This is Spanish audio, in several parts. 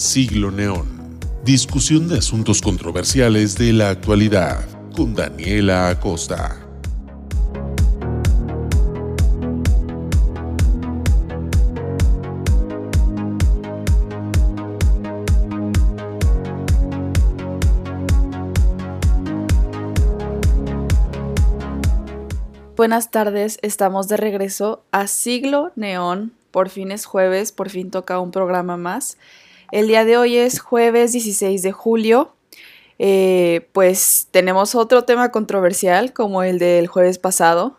Siglo Neón. Discusión de asuntos controversiales de la actualidad con Daniela Acosta. Buenas tardes, estamos de regreso a Siglo Neón. Por fin es jueves, por fin toca un programa más. El día de hoy es jueves 16 de julio. Eh, pues tenemos otro tema controversial como el del jueves pasado.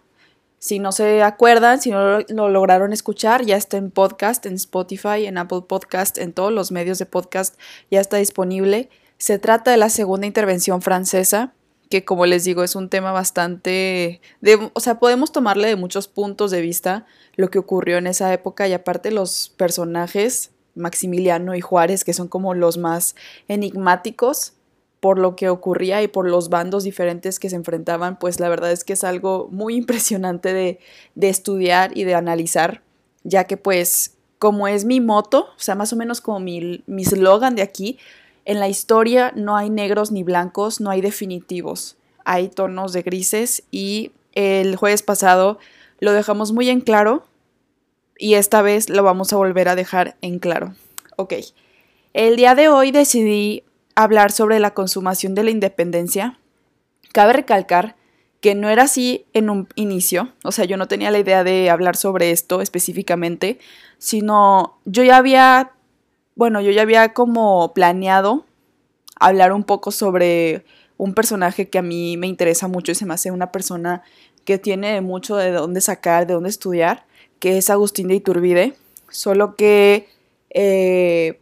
Si no se acuerdan, si no lo lograron escuchar, ya está en podcast, en Spotify, en Apple Podcast, en todos los medios de podcast, ya está disponible. Se trata de la segunda intervención francesa que como les digo es un tema bastante, de, o sea, podemos tomarle de muchos puntos de vista lo que ocurrió en esa época y aparte los personajes, Maximiliano y Juárez, que son como los más enigmáticos por lo que ocurría y por los bandos diferentes que se enfrentaban, pues la verdad es que es algo muy impresionante de, de estudiar y de analizar, ya que pues como es mi moto, o sea, más o menos como mi slogan de aquí, en la historia no hay negros ni blancos, no hay definitivos, hay tonos de grises y el jueves pasado lo dejamos muy en claro y esta vez lo vamos a volver a dejar en claro. Ok, el día de hoy decidí hablar sobre la consumación de la independencia. Cabe recalcar que no era así en un inicio, o sea, yo no tenía la idea de hablar sobre esto específicamente, sino yo ya había bueno, yo ya había como planeado hablar un poco sobre un personaje que a mí me interesa mucho y se me hace una persona que tiene mucho de dónde sacar, de dónde estudiar, que es Agustín de Iturbide. Solo que, eh,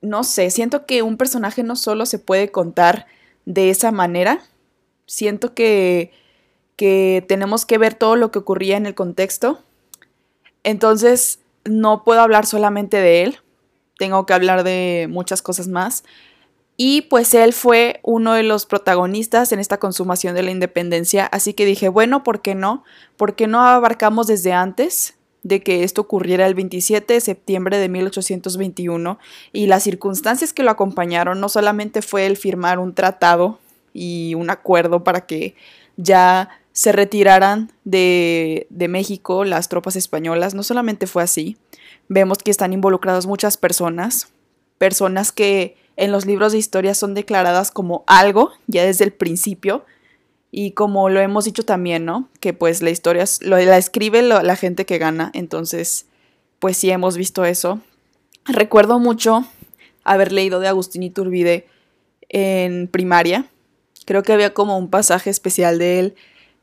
no sé, siento que un personaje no solo se puede contar de esa manera, siento que, que tenemos que ver todo lo que ocurría en el contexto. Entonces, no puedo hablar solamente de él, tengo que hablar de muchas cosas más. Y pues él fue uno de los protagonistas en esta consumación de la independencia, así que dije, bueno, ¿por qué no? ¿Por qué no abarcamos desde antes de que esto ocurriera el 27 de septiembre de 1821 y las circunstancias que lo acompañaron no solamente fue el firmar un tratado y un acuerdo para que ya se retiraran de, de México las tropas españolas, no solamente fue así, vemos que están involucradas muchas personas, personas que en los libros de historia son declaradas como algo ya desde el principio y como lo hemos dicho también, ¿no? Que pues la historia la escribe la gente que gana, entonces pues sí hemos visto eso. Recuerdo mucho haber leído de Agustín Iturbide en primaria. Creo que había como un pasaje especial de él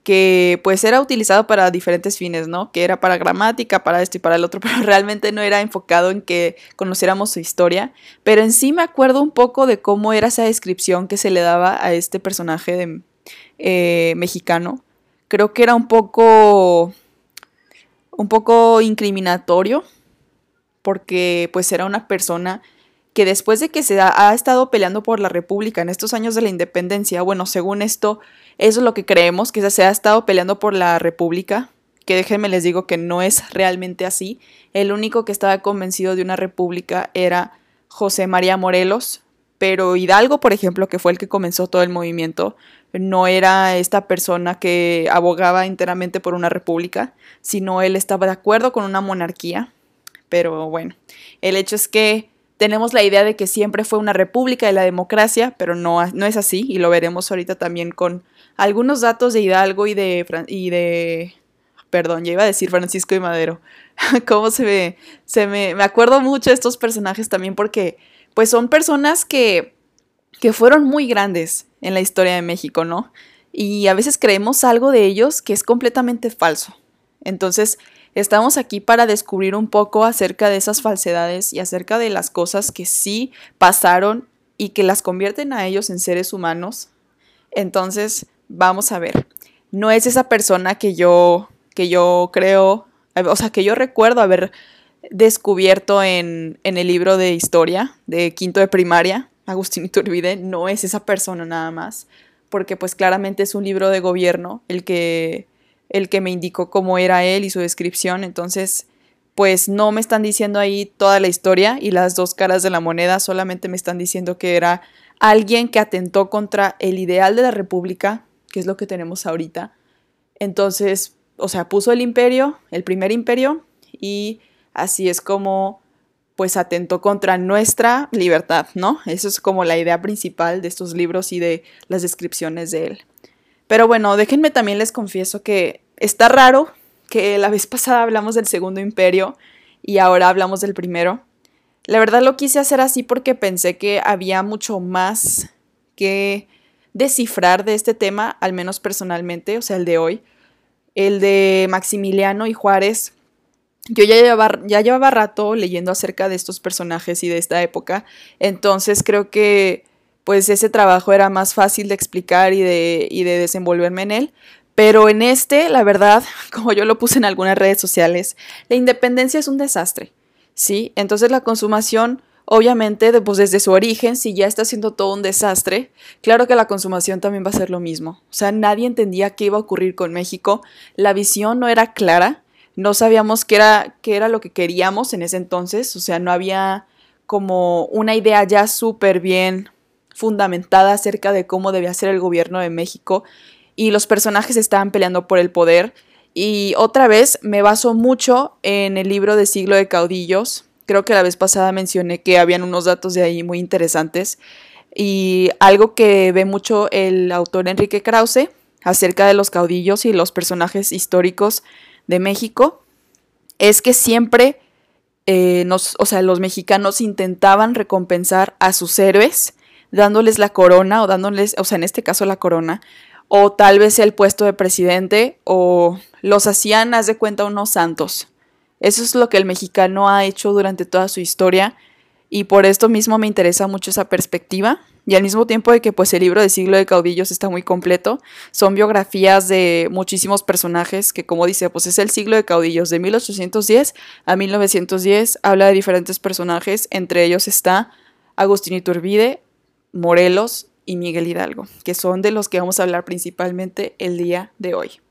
que pues era utilizado para diferentes fines, ¿no? Que era para gramática, para esto y para el otro, pero realmente no era enfocado en que conociéramos su historia. Pero en sí me acuerdo un poco de cómo era esa descripción que se le daba a este personaje de, eh, mexicano. Creo que era un poco, un poco incriminatorio, porque pues era una persona que después de que se ha, ha, estado peleando por la República en estos años de la independencia, bueno, según esto, eso es lo que creemos, que se ha estado peleando por la República, que déjenme les digo que no es realmente así. El único que estaba convencido de una república era José María Morelos, pero Hidalgo, por ejemplo, que fue el que comenzó todo el movimiento, no era esta persona que abogaba enteramente por una república, sino él estaba de acuerdo con una monarquía. Pero bueno, el hecho es que tenemos la idea de que siempre fue una república de la democracia, pero no, no es así, y lo veremos ahorita también con algunos datos de Hidalgo y de, y de perdón, ya iba a decir Francisco y Madero. ¿Cómo se ve? Se me, me acuerdo mucho de estos personajes también porque pues son personas que, que fueron muy grandes en la historia de México, ¿no? Y a veces creemos algo de ellos que es completamente falso. Entonces, estamos aquí para descubrir un poco acerca de esas falsedades y acerca de las cosas que sí pasaron y que las convierten a ellos en seres humanos. Entonces, vamos a ver. No es esa persona que yo, que yo creo, o sea, que yo recuerdo haber descubierto en, en el libro de historia de quinto de primaria, Agustín Iturbide, no es esa persona nada más, porque pues claramente es un libro de gobierno el que, el que me indicó cómo era él y su descripción, entonces pues no me están diciendo ahí toda la historia y las dos caras de la moneda, solamente me están diciendo que era alguien que atentó contra el ideal de la república, que es lo que tenemos ahorita. Entonces, o sea, puso el imperio, el primer imperio, y así es como pues atentó contra nuestra libertad, ¿no? Eso es como la idea principal de estos libros y de las descripciones de él. Pero bueno, déjenme también les confieso que está raro que la vez pasada hablamos del segundo imperio y ahora hablamos del primero. La verdad lo quise hacer así porque pensé que había mucho más que descifrar de este tema, al menos personalmente, o sea, el de hoy. El de Maximiliano y Juárez. Yo ya llevaba, ya llevaba rato leyendo acerca de estos personajes y de esta época, entonces creo que pues ese trabajo era más fácil de explicar y de, y de desenvolverme en él. Pero en este, la verdad, como yo lo puse en algunas redes sociales, la independencia es un desastre, ¿sí? Entonces la consumación, obviamente, pues desde su origen, si ya está siendo todo un desastre, claro que la consumación también va a ser lo mismo. O sea, nadie entendía qué iba a ocurrir con México, la visión no era clara, no sabíamos qué era, qué era lo que queríamos en ese entonces, o sea, no había como una idea ya súper bien fundamentada acerca de cómo debía ser el gobierno de México y los personajes estaban peleando por el poder. Y otra vez me baso mucho en el libro de Siglo de Caudillos. Creo que la vez pasada mencioné que habían unos datos de ahí muy interesantes. Y algo que ve mucho el autor Enrique Krause acerca de los caudillos y los personajes históricos de México es que siempre eh, nos, o sea, los mexicanos intentaban recompensar a sus héroes dándoles la corona o dándoles, o sea, en este caso la corona, o tal vez el puesto de presidente, o los hacían, haz de cuenta, unos santos. Eso es lo que el mexicano ha hecho durante toda su historia y por esto mismo me interesa mucho esa perspectiva y al mismo tiempo de que pues el libro de Siglo de Caudillos está muy completo, son biografías de muchísimos personajes que como dice, pues es el siglo de caudillos de 1810 a 1910, habla de diferentes personajes, entre ellos está Agustín Iturbide, Morelos, y Miguel Hidalgo, que son de los que vamos a hablar principalmente el día de hoy.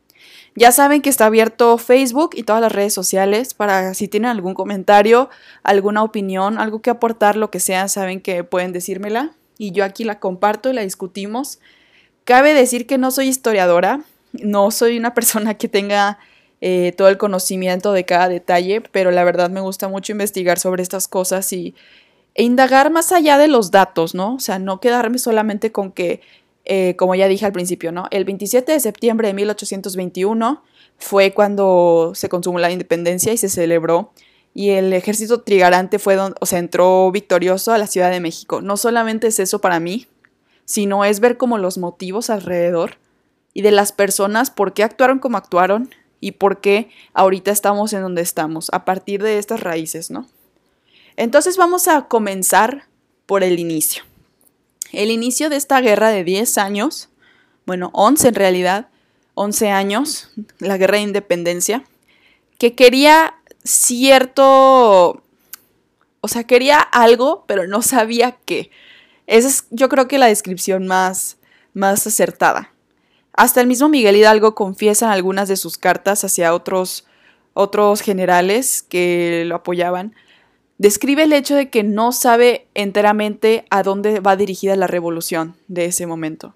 Ya saben que está abierto Facebook y todas las redes sociales para si tienen algún comentario, alguna opinión, algo que aportar, lo que sea, saben que pueden decírmela y yo aquí la comparto y la discutimos. Cabe decir que no soy historiadora, no soy una persona que tenga eh, todo el conocimiento de cada detalle, pero la verdad me gusta mucho investigar sobre estas cosas y e indagar más allá de los datos, ¿no? O sea, no quedarme solamente con que, eh, como ya dije al principio, ¿no? El 27 de septiembre de 1821 fue cuando se consumó la independencia y se celebró y el ejército trigarante fue donde, o sea, entró victorioso a la Ciudad de México. No solamente es eso para mí, sino es ver como los motivos alrededor y de las personas, por qué actuaron como actuaron y por qué ahorita estamos en donde estamos, a partir de estas raíces, ¿no? Entonces vamos a comenzar por el inicio. El inicio de esta guerra de 10 años, bueno, 11 en realidad, 11 años, la guerra de independencia, que quería cierto, o sea, quería algo, pero no sabía qué. Esa es yo creo que la descripción más, más acertada. Hasta el mismo Miguel Hidalgo confiesa en algunas de sus cartas hacia otros, otros generales que lo apoyaban, describe el hecho de que no sabe enteramente a dónde va dirigida la revolución de ese momento.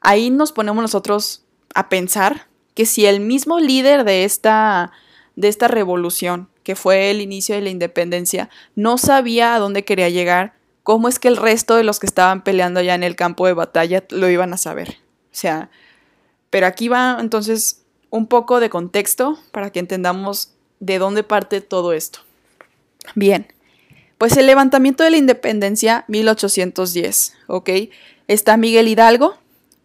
Ahí nos ponemos nosotros a pensar que si el mismo líder de esta, de esta revolución, que fue el inicio de la independencia, no sabía a dónde quería llegar, ¿cómo es que el resto de los que estaban peleando allá en el campo de batalla lo iban a saber? O sea, pero aquí va entonces un poco de contexto para que entendamos de dónde parte todo esto. Bien, pues el levantamiento de la independencia 1810, ¿ok? Está Miguel Hidalgo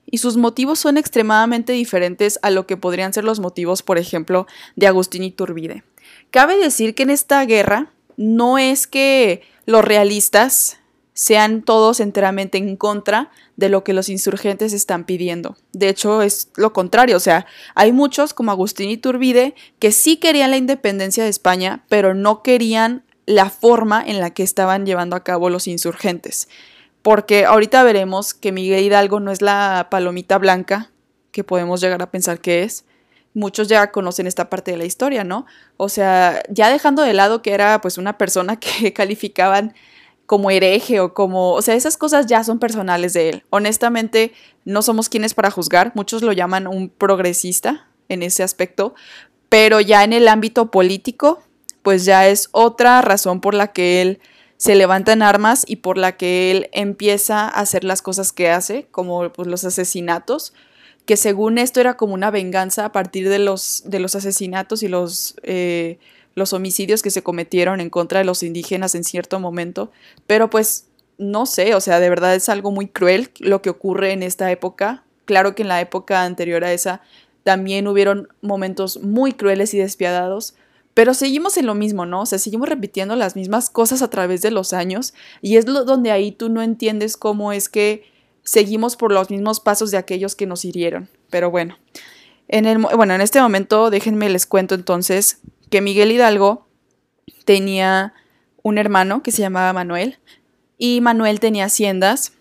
y sus motivos son extremadamente diferentes a lo que podrían ser los motivos, por ejemplo, de Agustín Iturbide. Cabe decir que en esta guerra no es que los realistas sean todos enteramente en contra de lo que los insurgentes están pidiendo. De hecho, es lo contrario, o sea, hay muchos como Agustín Iturbide que sí querían la independencia de España, pero no querían la forma en la que estaban llevando a cabo los insurgentes. Porque ahorita veremos que Miguel Hidalgo no es la palomita blanca que podemos llegar a pensar que es, muchos ya conocen esta parte de la historia, ¿no? O sea, ya dejando de lado que era pues una persona que calificaban como hereje o como, o sea, esas cosas ya son personales de él. Honestamente, no somos quienes para juzgar, muchos lo llaman un progresista en ese aspecto, pero ya en el ámbito político, pues ya es otra razón por la que él se levanta en armas y por la que él empieza a hacer las cosas que hace, como pues, los asesinatos, que según esto era como una venganza a partir de los, de los asesinatos y los, eh, los homicidios que se cometieron en contra de los indígenas en cierto momento, pero pues no sé, o sea, de verdad es algo muy cruel lo que ocurre en esta época. Claro que en la época anterior a esa también hubieron momentos muy crueles y despiadados, pero seguimos en lo mismo, ¿no? O sea, seguimos repitiendo las mismas cosas a través de los años y es lo, donde ahí tú no entiendes cómo es que seguimos por los mismos pasos de aquellos que nos hirieron. Pero bueno, en, el, bueno, en este momento déjenme les cuento entonces que Miguel Hidalgo tenía un hermano que se llamaba Manuel y Manuel tenía haciendas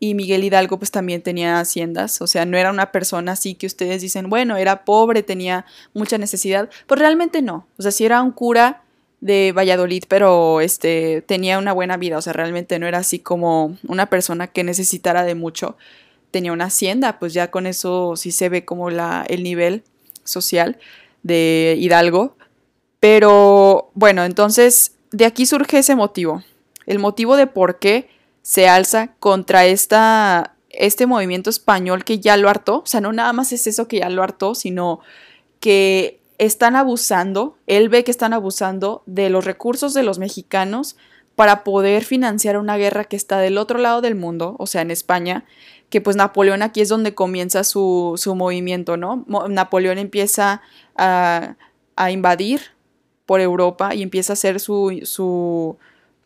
y Miguel Hidalgo pues también tenía haciendas, o sea, no era una persona así que ustedes dicen, bueno, era pobre, tenía mucha necesidad, pues realmente no, o sea, sí era un cura de Valladolid, pero este tenía una buena vida, o sea, realmente no era así como una persona que necesitara de mucho. Tenía una hacienda, pues ya con eso sí se ve como la, el nivel social de Hidalgo. Pero bueno, entonces de aquí surge ese motivo. El motivo de por qué se alza contra esta, este movimiento español que ya lo hartó. O sea, no nada más es eso que ya lo hartó, sino que están abusando, él ve que están abusando de los recursos de los mexicanos para poder financiar una guerra que está del otro lado del mundo, o sea, en España, que pues Napoleón aquí es donde comienza su, su movimiento, ¿no? Napoleón empieza a, a, invadir por Europa y empieza a hacer su, su,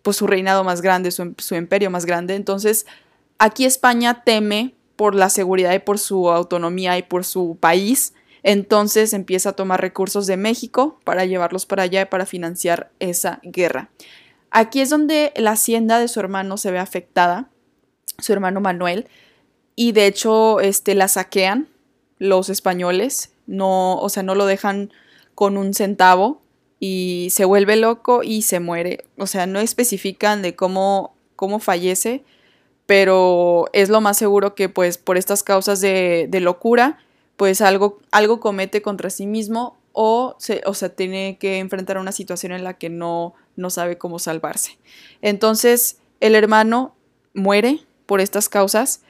pues, su reinado más grande, su, su imperio más grande. Entonces, aquí España teme por la seguridad y por su autonomía y por su país, entonces empieza a tomar recursos de México para llevarlos para allá y para financiar esa guerra. Aquí es donde la hacienda de su hermano se ve afectada, su hermano Manuel, y de hecho este, la saquean los españoles, no, o sea, no lo dejan con un centavo y se vuelve loco y se muere. O sea, no especifican de cómo, cómo fallece, pero es lo más seguro que pues por estas causas de, de locura pues algo, algo comete contra sí mismo o se, o sea, tiene que enfrentar una situación en la que no, no sabe cómo salvarse. Entonces, el hermano muere por estas causas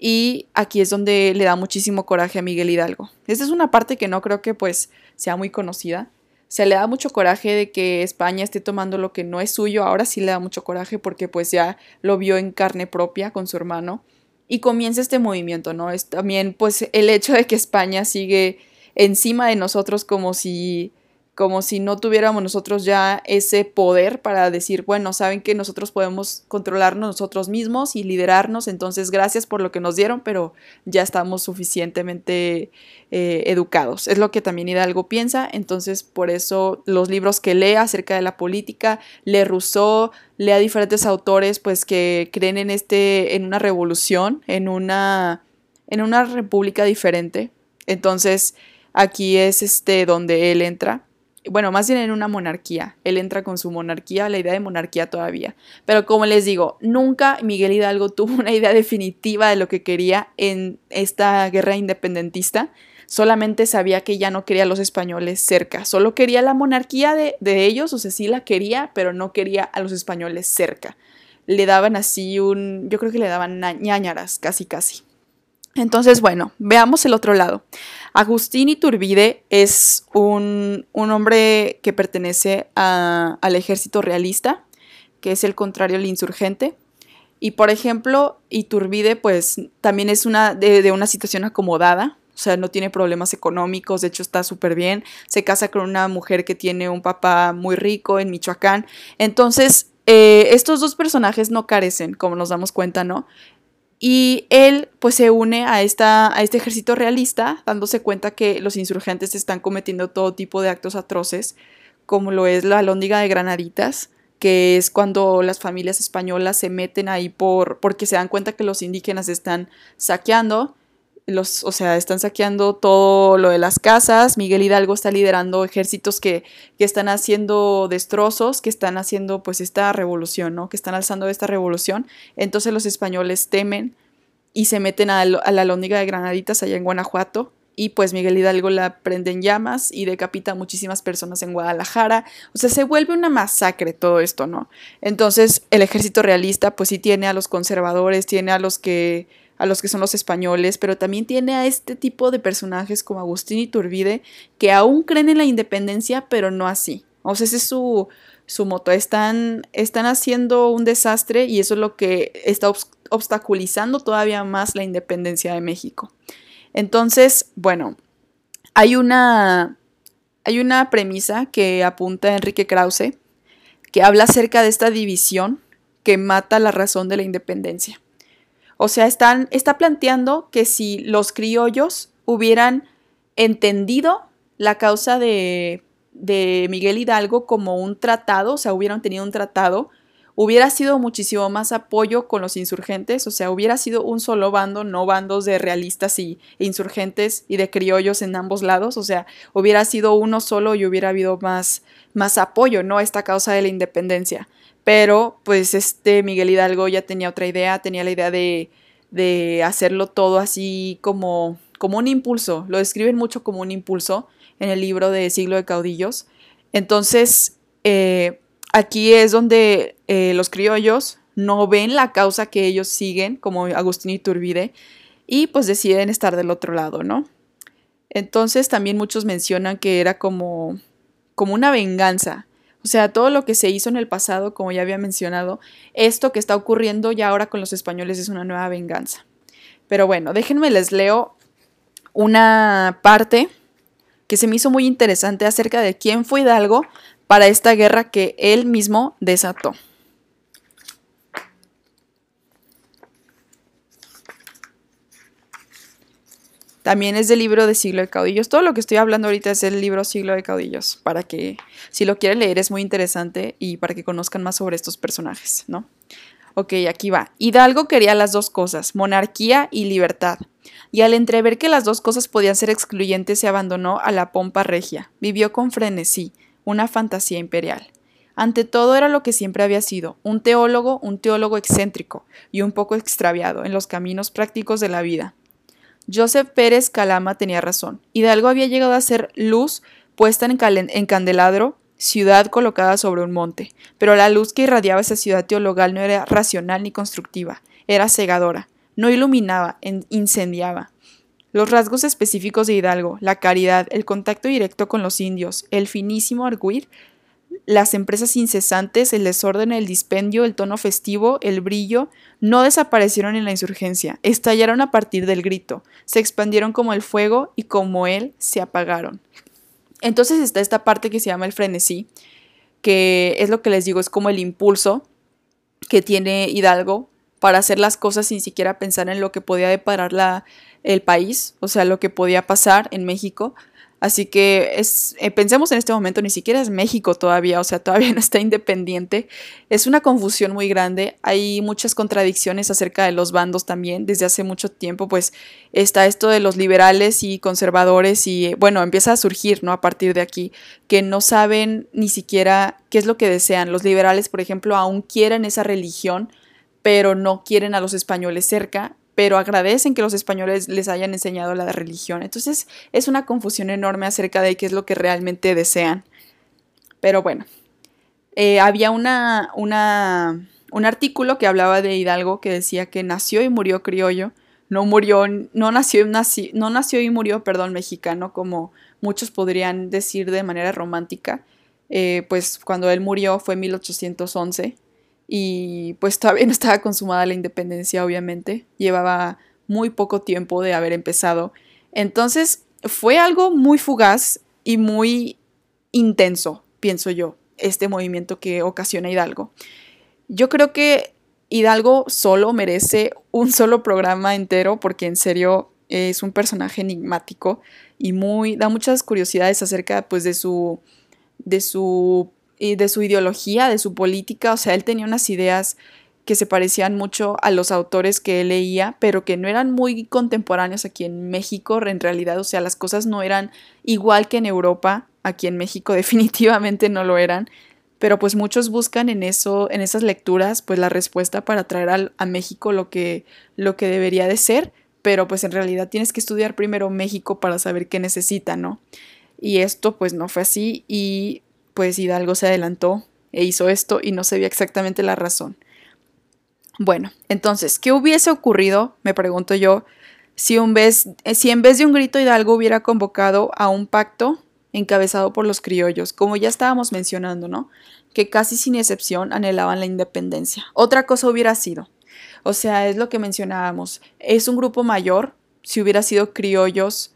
y aquí es donde le da muchísimo coraje a Miguel Hidalgo. Esta es una parte que no creo que pues sea muy conocida. Se le da mucho coraje de que España esté tomando lo que no es suyo. Ahora sí le da mucho coraje porque pues ya lo vio en carne propia con su hermano y comienza este movimiento, ¿no? Es también pues el hecho de que España sigue encima de nosotros como si como si no tuviéramos nosotros ya ese poder para decir, bueno, saben que nosotros podemos controlarnos nosotros mismos y liderarnos, entonces gracias por lo que nos dieron, pero ya estamos suficientemente eh, educados. Es lo que también Hidalgo piensa, entonces por eso los libros que lee acerca de la política, lee Rousseau, lee a diferentes autores pues que creen en, este, en una revolución, en una, en una república diferente. Entonces aquí es este donde él entra bueno, más bien en una monarquía. Él entra con su monarquía, la idea de monarquía todavía. Pero como les digo, nunca Miguel Hidalgo tuvo una idea definitiva de lo que quería en esta guerra independentista. Solamente sabía que ya no quería a los españoles cerca. Solo quería la monarquía de, de ellos, o sea, sí la quería, pero no quería a los españoles cerca. Le daban así un, yo creo que le daban ñañaras, casi casi. Entonces, bueno, veamos el otro lado. Agustín Iturbide es un, hombre que pertenece al ejército realista, que es el contrario al insurgente. Y por ejemplo, Iturbide pues también es una de, una situación acomodada, o sea, no tiene problemas económicos, de hecho está súper bien, se casa con una mujer que tiene un papá muy rico en Michoacán. Entonces, eh, estos dos personajes no carecen, como nos damos cuenta, ¿no? Y él pues se une a, esta, a este ejército realista, dándose cuenta que los insurgentes están cometiendo todo tipo de actos atroces, como lo es la alóndiga de Granaditas, que es cuando las familias españolas se meten ahí por, porque se dan cuenta que los indígenas están saqueando los, o sea, están saqueando todo lo de las casas. Miguel Hidalgo está liderando ejércitos que, que, están haciendo destrozos, que están haciendo pues esta revolución, ¿no? Que están alzando esta revolución. Entonces los españoles temen y se meten a, a la lóndiga de Granaditas allá en Guanajuato y pues Miguel Hidalgo la prende en llamas y decapita a muchísimas personas en Guadalajara. O sea, se vuelve una masacre todo esto, ¿no? Entonces el ejército realista pues sí tiene a los conservadores, tiene a los que a los que son los españoles, pero también tiene a este tipo de personajes como Agustín Iturbide que aún creen en la independencia, pero no así. O sea, ese es su, su moto. Están, están haciendo un desastre y eso es lo que está obstaculizando todavía más la independencia de México. Entonces, bueno, hay una, hay una premisa que apunta Enrique Krause que habla acerca de esta división que mata la razón de la independencia. O sea, están, está planteando que si los criollos hubieran entendido la causa de, de Miguel Hidalgo como un tratado, o sea, hubieran tenido un tratado, hubiera sido muchísimo más apoyo con los insurgentes, o sea, hubiera sido un solo bando, no bandos de realistas y insurgentes y de criollos en ambos lados, o sea, hubiera sido uno solo y hubiera habido más, más apoyo, ¿no? A esta causa de la independencia. Pero, pues, este Miguel Hidalgo ya tenía otra idea, tenía la idea de, de hacerlo todo así como, como un impulso, lo describen mucho como un impulso en el libro de Siglo de Caudillos. Entonces, eh, aquí es donde eh, los criollos no ven la causa que ellos siguen, como Agustín Iturbide, y pues deciden estar del otro lado, ¿no? Entonces también muchos mencionan que era como, como una venganza. O sea, todo lo que se hizo en el pasado, como ya había mencionado, esto que está ocurriendo ya ahora con los españoles es una nueva venganza. Pero bueno, déjenme les leo una parte que se me hizo muy interesante acerca de quién fue Hidalgo para esta guerra que él mismo desató. También es del libro de Siglo de Caudillos. Todo lo que estoy hablando ahorita es del libro Siglo de Caudillos, para que si lo quieren leer es muy interesante y para que conozcan más sobre estos personajes, ¿no? Ok, aquí va. Hidalgo quería las dos cosas, monarquía y libertad. Y al entrever que las dos cosas podían ser excluyentes, se abandonó a la pompa regia. Vivió con frenesí, una fantasía imperial. Ante todo era lo que siempre había sido, un teólogo, un teólogo excéntrico y un poco extraviado en los caminos prácticos de la vida. Joseph Pérez Calama tenía razón. Hidalgo había llegado a ser luz puesta en, candelabro, ciudad colocada sobre un monte, pero la luz que irradiaba esa ciudad teologal no era racional ni constructiva, era cegadora, no iluminaba, incendiaba. Los rasgos específicos de Hidalgo, la caridad, el contacto directo con los indios, el finísimo arguir, las empresas incesantes, el desorden, el dispendio, el tono festivo, el brillo, no desaparecieron en la insurgencia, estallaron a partir del grito, se expandieron como el fuego y como él se apagaron. Entonces está esta parte que se llama el frenesí, que es lo que les digo, es como el impulso que tiene Hidalgo para hacer las cosas sin siquiera pensar en lo que podía deparar la, el país, o sea, lo que podía pasar en México. Así que es, eh, pensemos en este momento, ni siquiera es México todavía, o sea, todavía no está independiente. Es una confusión muy grande, hay muchas contradicciones acerca de los bandos también. Desde hace mucho tiempo, pues está esto de los liberales y conservadores y bueno, empieza a surgir, ¿no? A partir de aquí, que no saben ni siquiera qué es lo que desean. Los liberales, por ejemplo, aún quieren esa religión, pero no quieren a los españoles cerca pero agradecen que los españoles les hayan enseñado la religión. Entonces es una confusión enorme acerca de qué es lo que realmente desean. Pero bueno, eh, había una, un artículo que hablaba de Hidalgo que decía que nació y murió criollo, no murió, no nació, no nació y murió, perdón, mexicano, como muchos podrían decir de manera romántica. Eh, pues cuando él murió fue en 1811 y pues todavía no estaba consumada la independencia, obviamente, llevaba muy poco tiempo de haber empezado. Entonces fue algo muy fugaz y muy intenso, pienso yo, este movimiento que ocasiona Hidalgo. Yo creo que Hidalgo solo merece un solo programa entero porque en serio es un personaje enigmático y muy da muchas curiosidades acerca pues de su de su y de su ideología, de su política, o sea, él tenía unas ideas que se parecían mucho a los autores que él leía, pero que no eran muy contemporáneos aquí en México en realidad, o sea, las cosas no eran igual que en Europa, aquí en México definitivamente no lo eran, pero pues muchos buscan en eso, en esas lecturas, pues la respuesta para traer a México lo que, lo que debería de ser, pero pues en realidad tienes que estudiar primero México para saber qué necesita, ¿no? Y esto pues no fue así y pues Hidalgo se adelantó e hizo esto y no sabía exactamente la razón. Bueno, entonces, ¿qué hubiese ocurrido, me pregunto yo, si, un vez, si en vez de un grito Hidalgo hubiera convocado a un pacto encabezado por los criollos, como ya estábamos mencionando, ¿no? Que casi sin excepción anhelaban la independencia. Otra cosa hubiera sido, o sea, es lo que mencionábamos, es un grupo mayor, si hubiera sido criollos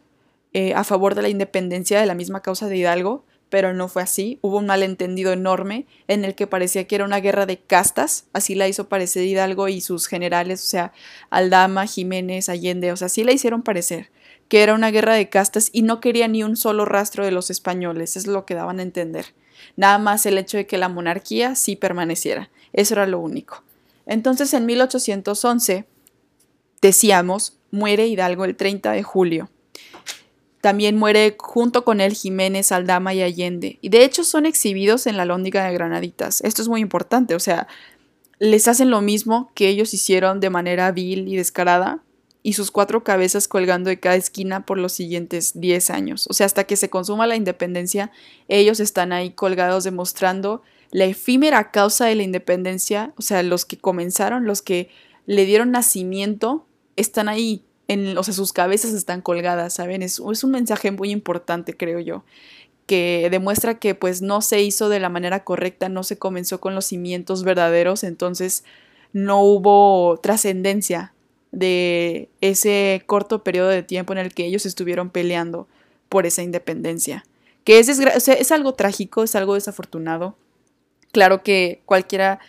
eh, a favor de la independencia de la misma causa de Hidalgo, pero no fue así. Hubo un malentendido enorme en el que parecía que era una guerra de castas, así la hizo parecer Hidalgo y sus generales, o sea, Aldama, Jiménez, Allende, o sea, así la hicieron parecer, que era una guerra de castas y no quería ni un solo rastro de los españoles, es lo que daban a entender. Nada más el hecho de que la monarquía sí permaneciera, eso era lo único. Entonces en 1811, decíamos, muere Hidalgo el 30 de julio. También muere junto con él Jiménez, Aldama y Allende. Y de hecho son exhibidos en la Lóndiga de Granaditas. Esto es muy importante, o sea, les hacen lo mismo que ellos hicieron de manera vil y descarada y sus cuatro cabezas colgando de cada esquina por los siguientes 10 años. O sea, hasta que se consuma la independencia, ellos están ahí colgados demostrando la efímera causa de la independencia, o sea, los que comenzaron, los que le dieron nacimiento, están ahí o sea, sus cabezas están colgadas, ¿saben? Es, es un mensaje muy importante, creo yo, que demuestra que pues no se hizo de la manera correcta, no se comenzó con los cimientos verdaderos, entonces no hubo trascendencia de ese corto periodo de tiempo en el que ellos estuvieron peleando por esa independencia. Que es, es algo trágico, es algo desafortunado. Claro que cualquiera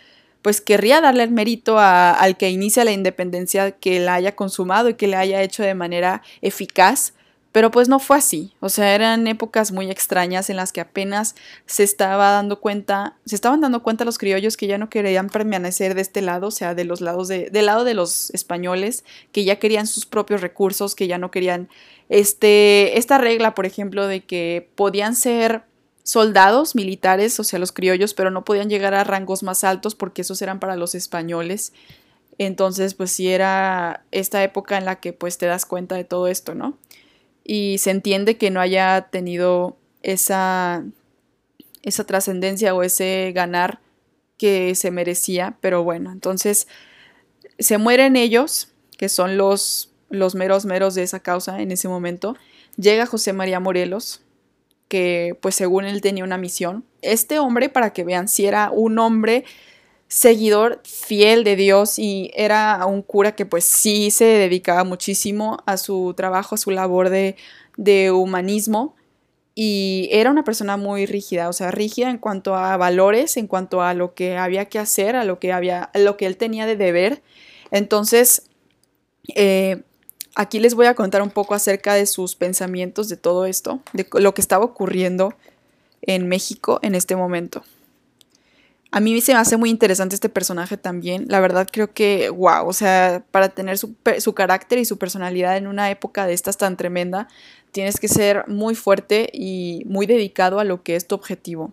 pues querría darle el mérito al que inicia la independencia que la haya consumado y que la haya hecho de manera eficaz, pero pues no fue así. O sea, eran épocas muy extrañas en las que apenas se estaba dando cuenta, se estaban dando cuenta los criollos que ya no querían permanecer de este lado, o sea, de los lados de, del lado de los españoles, que ya querían sus propios recursos, que ya no querían este, esta regla, por ejemplo, de que podían ser soldados militares, o sea, los criollos, pero no podían llegar a rangos más altos porque esos eran para los españoles. Entonces, pues sí era esta época en la que pues te das cuenta de todo esto, ¿no? Y se entiende que no haya tenido esa, esa trascendencia o ese ganar que se merecía, pero bueno, entonces se mueren ellos, que son los, los meros meros de esa causa en ese momento. Llega José María Morelos, que pues según él tenía una misión. Este hombre, para que vean, si era un hombre seguidor fiel de Dios y era un cura que pues sí se dedicaba muchísimo a su trabajo, a su labor de, de humanismo y era una persona muy rígida, o sea, rígida en cuanto a valores, en cuanto a lo que había que hacer, a lo que había, a lo que él tenía de deber. Entonces, eh, Aquí les voy a contar un poco acerca de sus pensamientos de todo esto, de lo que estaba ocurriendo en México en este momento. A mí se me hace muy interesante este personaje también. La verdad creo que, wow, o sea, para tener su, su, carácter y su personalidad en una época de estas tan tremenda, tienes que ser muy fuerte y muy dedicado a lo que es tu objetivo.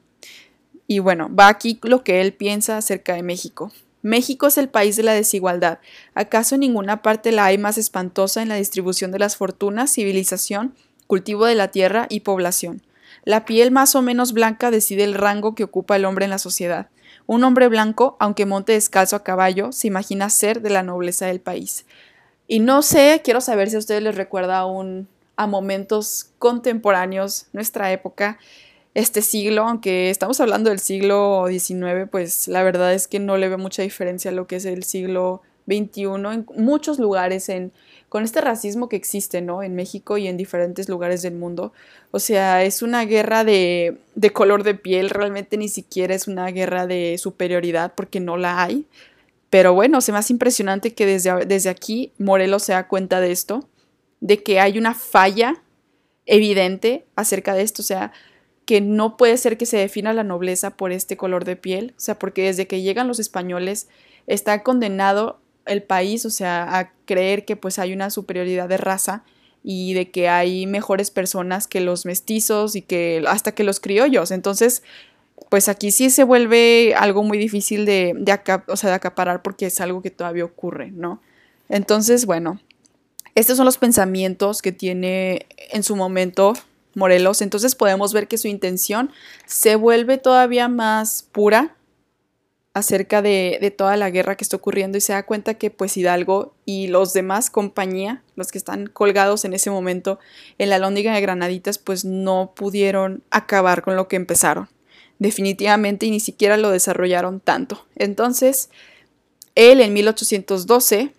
Y bueno, va aquí lo que él piensa acerca de México. México es el país de la desigualdad. ¿Acaso en ninguna parte la hay más espantosa en la distribución de las fortunas, civilización, cultivo de la tierra y población? La piel más o menos blanca decide el rango que ocupa el hombre en la sociedad. Un hombre blanco, aunque monte descalzo a caballo, se imagina ser de la nobleza del país. Y no sé, quiero saber si a ustedes les recuerda a, a momentos contemporáneos, nuestra época, este siglo, aunque estamos hablando del siglo XIX, pues la verdad es que no le ve mucha diferencia a lo que es el siglo XXI en muchos lugares, en, con este racismo que existe, ¿no? En México y en diferentes lugares del mundo. O sea, es una guerra de, de color de piel, realmente ni siquiera es una guerra de superioridad porque no la hay. Pero bueno, se me hace impresionante que desde, desde aquí Morelos se da cuenta de esto, de que hay una falla evidente acerca de esto. O sea, que no puede ser que se defina la nobleza por este color de piel, o sea, porque desde que llegan los españoles está condenado el país, o sea, a creer que pues hay una superioridad de raza y de que hay mejores personas que los mestizos y que hasta que los criollos. Entonces, pues aquí sí se vuelve algo muy difícil de, de, de acaparar porque es algo que todavía ocurre, ¿no? Entonces, bueno, estos son los pensamientos que tiene en su momento Morelos. Entonces podemos ver que su intención se vuelve todavía más pura acerca de, toda la guerra que está ocurriendo y se da cuenta que pues Hidalgo y los demás compañía, los que están colgados en ese momento en la lóndiga de Granaditas, pues no pudieron acabar con lo que empezaron. Definitivamente y ni siquiera lo desarrollaron tanto. Entonces, él en 1812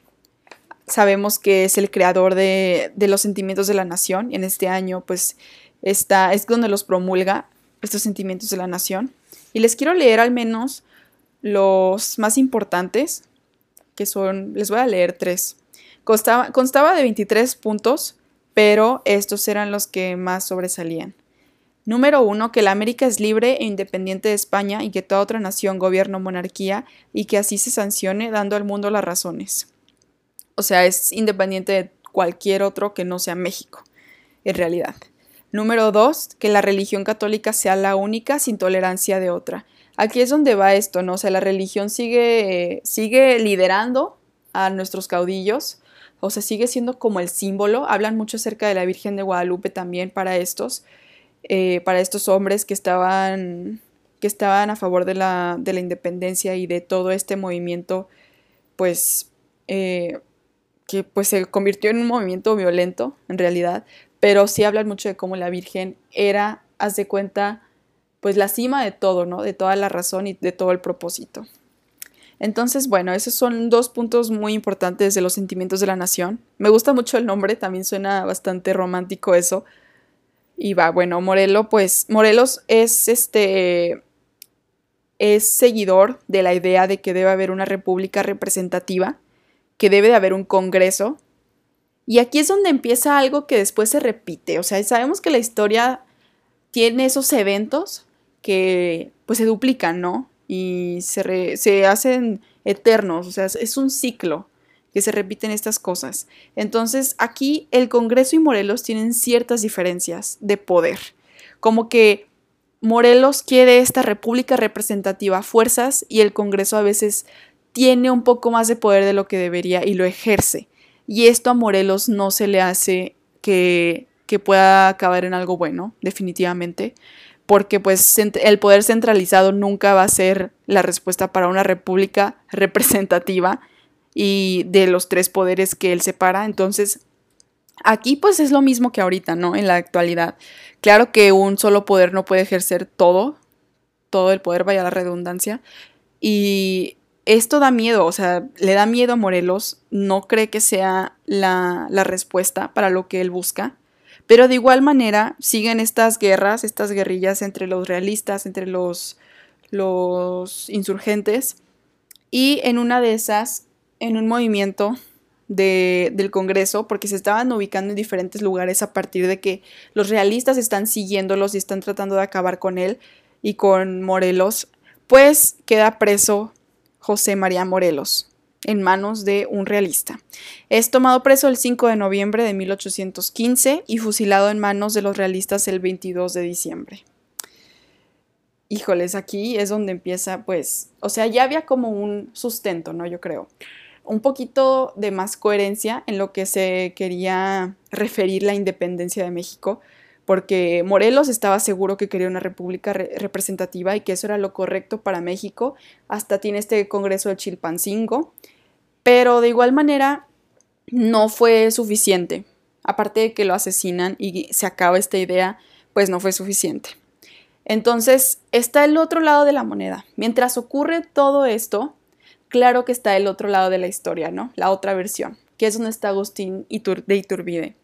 sabemos que es el creador de, de los sentimientos de la nación. En este año, pues, está, es donde los promulga estos sentimientos de la nación. Y les quiero leer al menos los más importantes, que son, les voy a leer tres. Constaba, constaba de 23 puntos, pero estos eran los que más sobresalían. Número uno, que la América es libre e independiente de España y que toda otra nación gobierna monarquía y que así se sancione dando al mundo las razones. O sea, es independiente de cualquier otro que no sea México, en realidad. Número dos, que la religión católica sea la única sin tolerancia de otra aquí es donde va esto, ¿no? O sea, la religión sigue, sigue liderando a nuestros caudillos, o sea, sigue siendo como el símbolo. Hablan mucho acerca de la Virgen de Guadalupe también para estos, eh, para estos hombres que estaban, que estaban a favor de la, de la independencia y de todo este movimiento, pues, eh, que pues se convirtió en un movimiento violento, en realidad, pero sí hablan mucho de cómo la Virgen era, haz de cuenta, pues la cima de todo, ¿no? De toda la razón y de todo el propósito. Entonces, bueno, esos son dos puntos muy importantes de los sentimientos de la nación. Me gusta mucho el nombre, también suena bastante romántico eso. Y va, bueno, Morelos, pues Morelos es este es seguidor de la idea de que debe haber una república representativa, que debe de haber un congreso. Y aquí es donde empieza algo que después se repite. O sea, sabemos que la historia tiene esos eventos que pues se duplican, ¿no? Y se, se hacen eternos, o sea, es un ciclo que se repiten estas cosas. Entonces, aquí el Congreso y Morelos tienen ciertas diferencias de poder, como que Morelos quiere esta república representativa a fuerzas y el Congreso a veces tiene un poco más de poder de lo que debería y lo ejerce. Y esto a Morelos no se le hace que, que pueda acabar en algo bueno, definitivamente porque pues el poder centralizado nunca va a ser la respuesta para una república representativa y de los tres poderes que él separa. Entonces, aquí pues es lo mismo que ahorita, ¿no? En la actualidad. Claro que un solo poder no puede ejercer todo, todo el poder, vaya la redundancia. Y esto da miedo, o sea, le da miedo a Morelos, no cree que sea la, la respuesta para lo que él busca. Pero de igual manera siguen estas guerras, estas guerrillas entre los realistas, entre los, los insurgentes. Y en una de esas, en un movimiento de, del Congreso, porque se estaban ubicando en diferentes lugares a partir de que los realistas están siguiéndolos y están tratando de acabar con él y con Morelos, pues queda preso José María Morelos en manos de un realista. Es tomado preso el 5 de noviembre de 1815 y fusilado en manos de los realistas el 22 de diciembre. Híjoles, aquí es donde empieza, pues, o sea, ya había como un sustento, ¿no? Yo creo. Un poquito de más coherencia en lo que se quería referir la independencia de México, porque Morelos estaba seguro que quería una república representativa y que eso era lo correcto para México. Hasta tiene este Congreso de Chilpancingo, pero de igual manera no fue suficiente. Aparte de que lo asesinan y se acaba esta idea, pues no fue suficiente. Entonces está el otro lado de la moneda. Mientras ocurre todo esto, claro que está el otro lado de la historia, ¿no? La otra versión, que es donde está Agustín de Iturbide.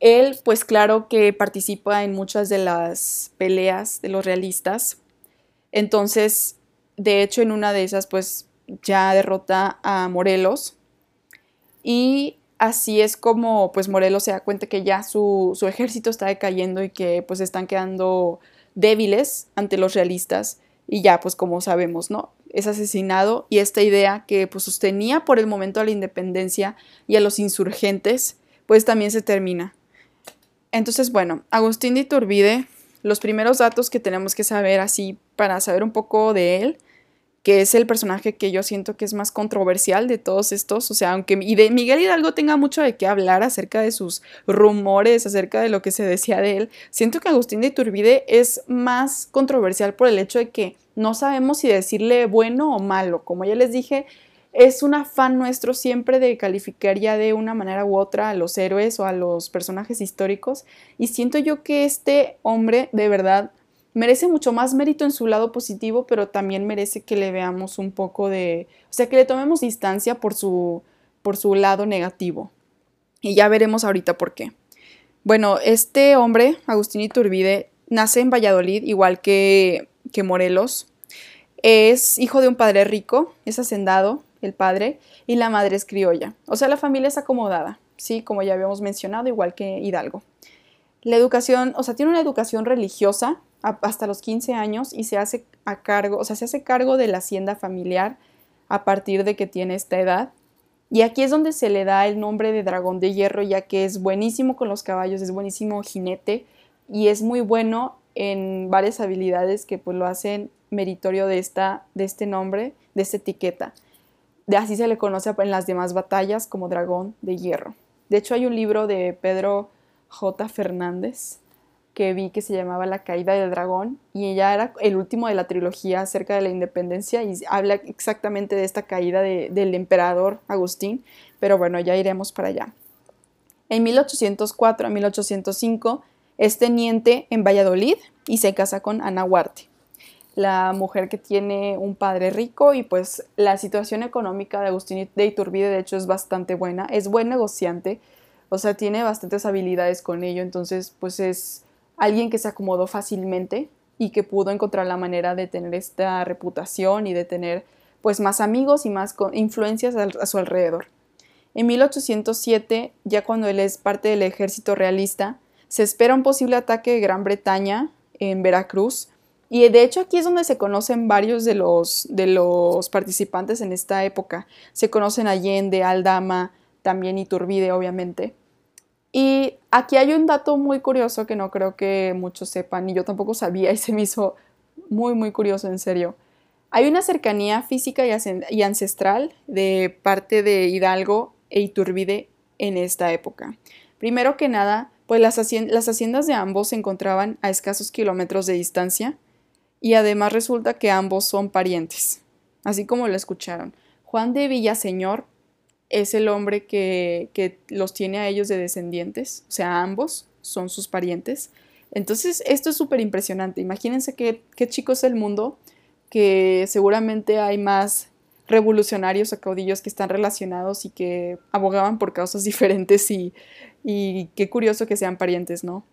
Él, pues claro que participa en muchas de las peleas de los realistas. Entonces, de hecho, en una de esas, pues ya derrota a Morelos y así es como pues Morelos se da cuenta que ya su, ejército está decayendo y que pues están quedando débiles ante los realistas y ya pues como sabemos, ¿no? es asesinado y esta idea que pues, sostenía por el momento a la independencia y a los insurgentes, pues también se termina. Entonces, bueno, Agustín de Iturbide, los primeros datos que tenemos que saber así para saber un poco de él, que es el personaje que yo siento que es más controversial de todos estos, o sea, aunque y de Miguel Hidalgo tenga mucho de qué hablar acerca de sus rumores, acerca de lo que se decía de él, siento que Agustín de Iturbide es más controversial por el hecho de que no sabemos si decirle bueno o malo, como ya les dije, es un afán nuestro siempre de calificar ya de una manera u otra a los héroes o a los personajes históricos y siento yo que este hombre de verdad merece mucho más mérito en su lado positivo, pero también merece que le veamos un poco de, o sea, que le tomemos distancia por su, por su lado negativo. Y ya veremos ahorita por qué. Bueno, este hombre, Agustín Iturbide, nace en Valladolid, igual que, que Morelos. Es hijo de un padre rico, es hacendado, el padre, y la madre es criolla. O sea, la familia es acomodada, ¿sí? Como ya habíamos mencionado, igual que Hidalgo. La educación, o sea, tiene una educación religiosa hasta los 15 años y se hace a cargo, o sea, se hace cargo de la hacienda familiar a partir de que tiene esta edad. Y aquí es donde se le da el nombre de dragón de hierro, ya que es buenísimo con los caballos, es buenísimo jinete y es muy bueno en varias habilidades que pues lo hacen meritorio de, esta, de este nombre, de esta etiqueta. De así se le conoce en las demás batallas como dragón de hierro. De hecho, hay un libro de Pedro J. Fernández que vi que se llamaba La caída del dragón y ella era el último de la trilogía acerca de la independencia y habla exactamente de esta caída del emperador Agustín, pero bueno, ya iremos para allá. En 1804 a 1805 es teniente en Valladolid y se casa con Ana Huarte la mujer que tiene un padre rico y pues la situación económica de Agustín de Iturbide de hecho es bastante buena, es buen negociante, o sea, tiene bastantes habilidades con ello, entonces pues es alguien que se acomodó fácilmente y que pudo encontrar la manera de tener esta reputación y de tener pues más amigos y más influencias a su alrededor. En 1807, ya cuando él es parte del ejército realista, se espera un posible ataque de Gran Bretaña en Veracruz, y de hecho aquí es donde se conocen varios de los, de los participantes en esta época. Se conocen Allende, Aldama, también Iturbide, obviamente. Y aquí hay un dato muy curioso que no creo que muchos sepan, y yo tampoco sabía y se me hizo muy, muy curioso, en serio. Hay una cercanía física y ancestral de parte de Hidalgo e Iturbide en esta época. Primero que nada, pues las haciendas de ambos se encontraban a escasos kilómetros de distancia y además resulta que ambos son parientes, así como lo escucharon. Juan de Villaseñor es el hombre que, los tiene a ellos de descendientes, o sea, ambos son sus parientes. Entonces, esto es súper impresionante. Imagínense qué, qué chico es el mundo, que seguramente hay más revolucionarios o caudillos que están relacionados y que abogaban por causas diferentes y, y qué curioso que sean parientes, ¿no?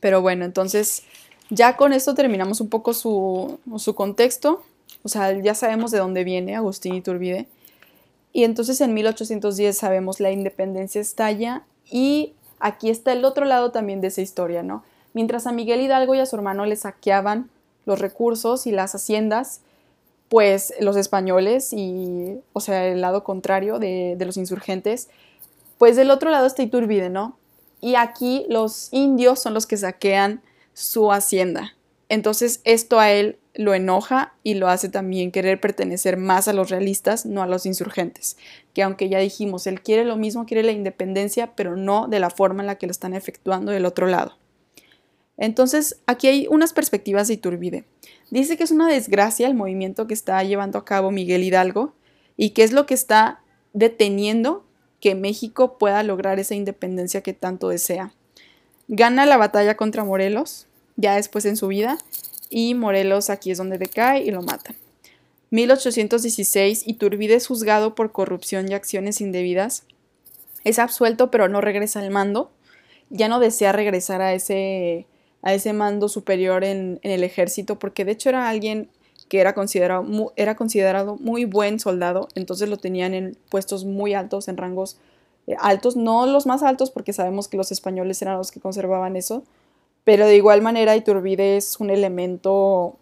Pero bueno, entonces ya con esto terminamos un poco su, contexto, o sea, ya sabemos de dónde viene Agustín Iturbide. Y entonces en 1810 sabemos la independencia estalla y aquí está el otro lado también de esa historia, ¿no? Mientras a Miguel Hidalgo y a su hermano le saqueaban los recursos y las haciendas, pues los españoles y, o sea, el lado contrario de, de los insurgentes, pues del otro lado está Iturbide, ¿no? Y aquí los indios son los que saquean su hacienda. Entonces esto a él lo enoja y lo hace también querer pertenecer más a los realistas, no a los insurgentes, que aunque ya dijimos, él quiere lo mismo, quiere la independencia, pero no de la forma en la que lo están efectuando del otro lado. Entonces, aquí hay unas perspectivas de Iturbide. Dice que es una desgracia el movimiento que está llevando a cabo Miguel Hidalgo y que es lo que está deteniendo que México pueda lograr esa independencia que tanto desea. Gana la batalla contra Morelos, ya después en su vida, y Morelos aquí es donde decae y lo matan. 1816, Iturbide es juzgado por corrupción y acciones indebidas. Es absuelto, pero no regresa al mando. Ya no desea regresar a ese, a ese mando superior en, el ejército, porque de hecho era alguien que era considerado, era considerado muy buen soldado, entonces lo tenían en puestos muy altos, en rangos eh, altos, no los más altos porque sabemos que los españoles eran los que conservaban eso, pero de igual manera Iturbide es un elemento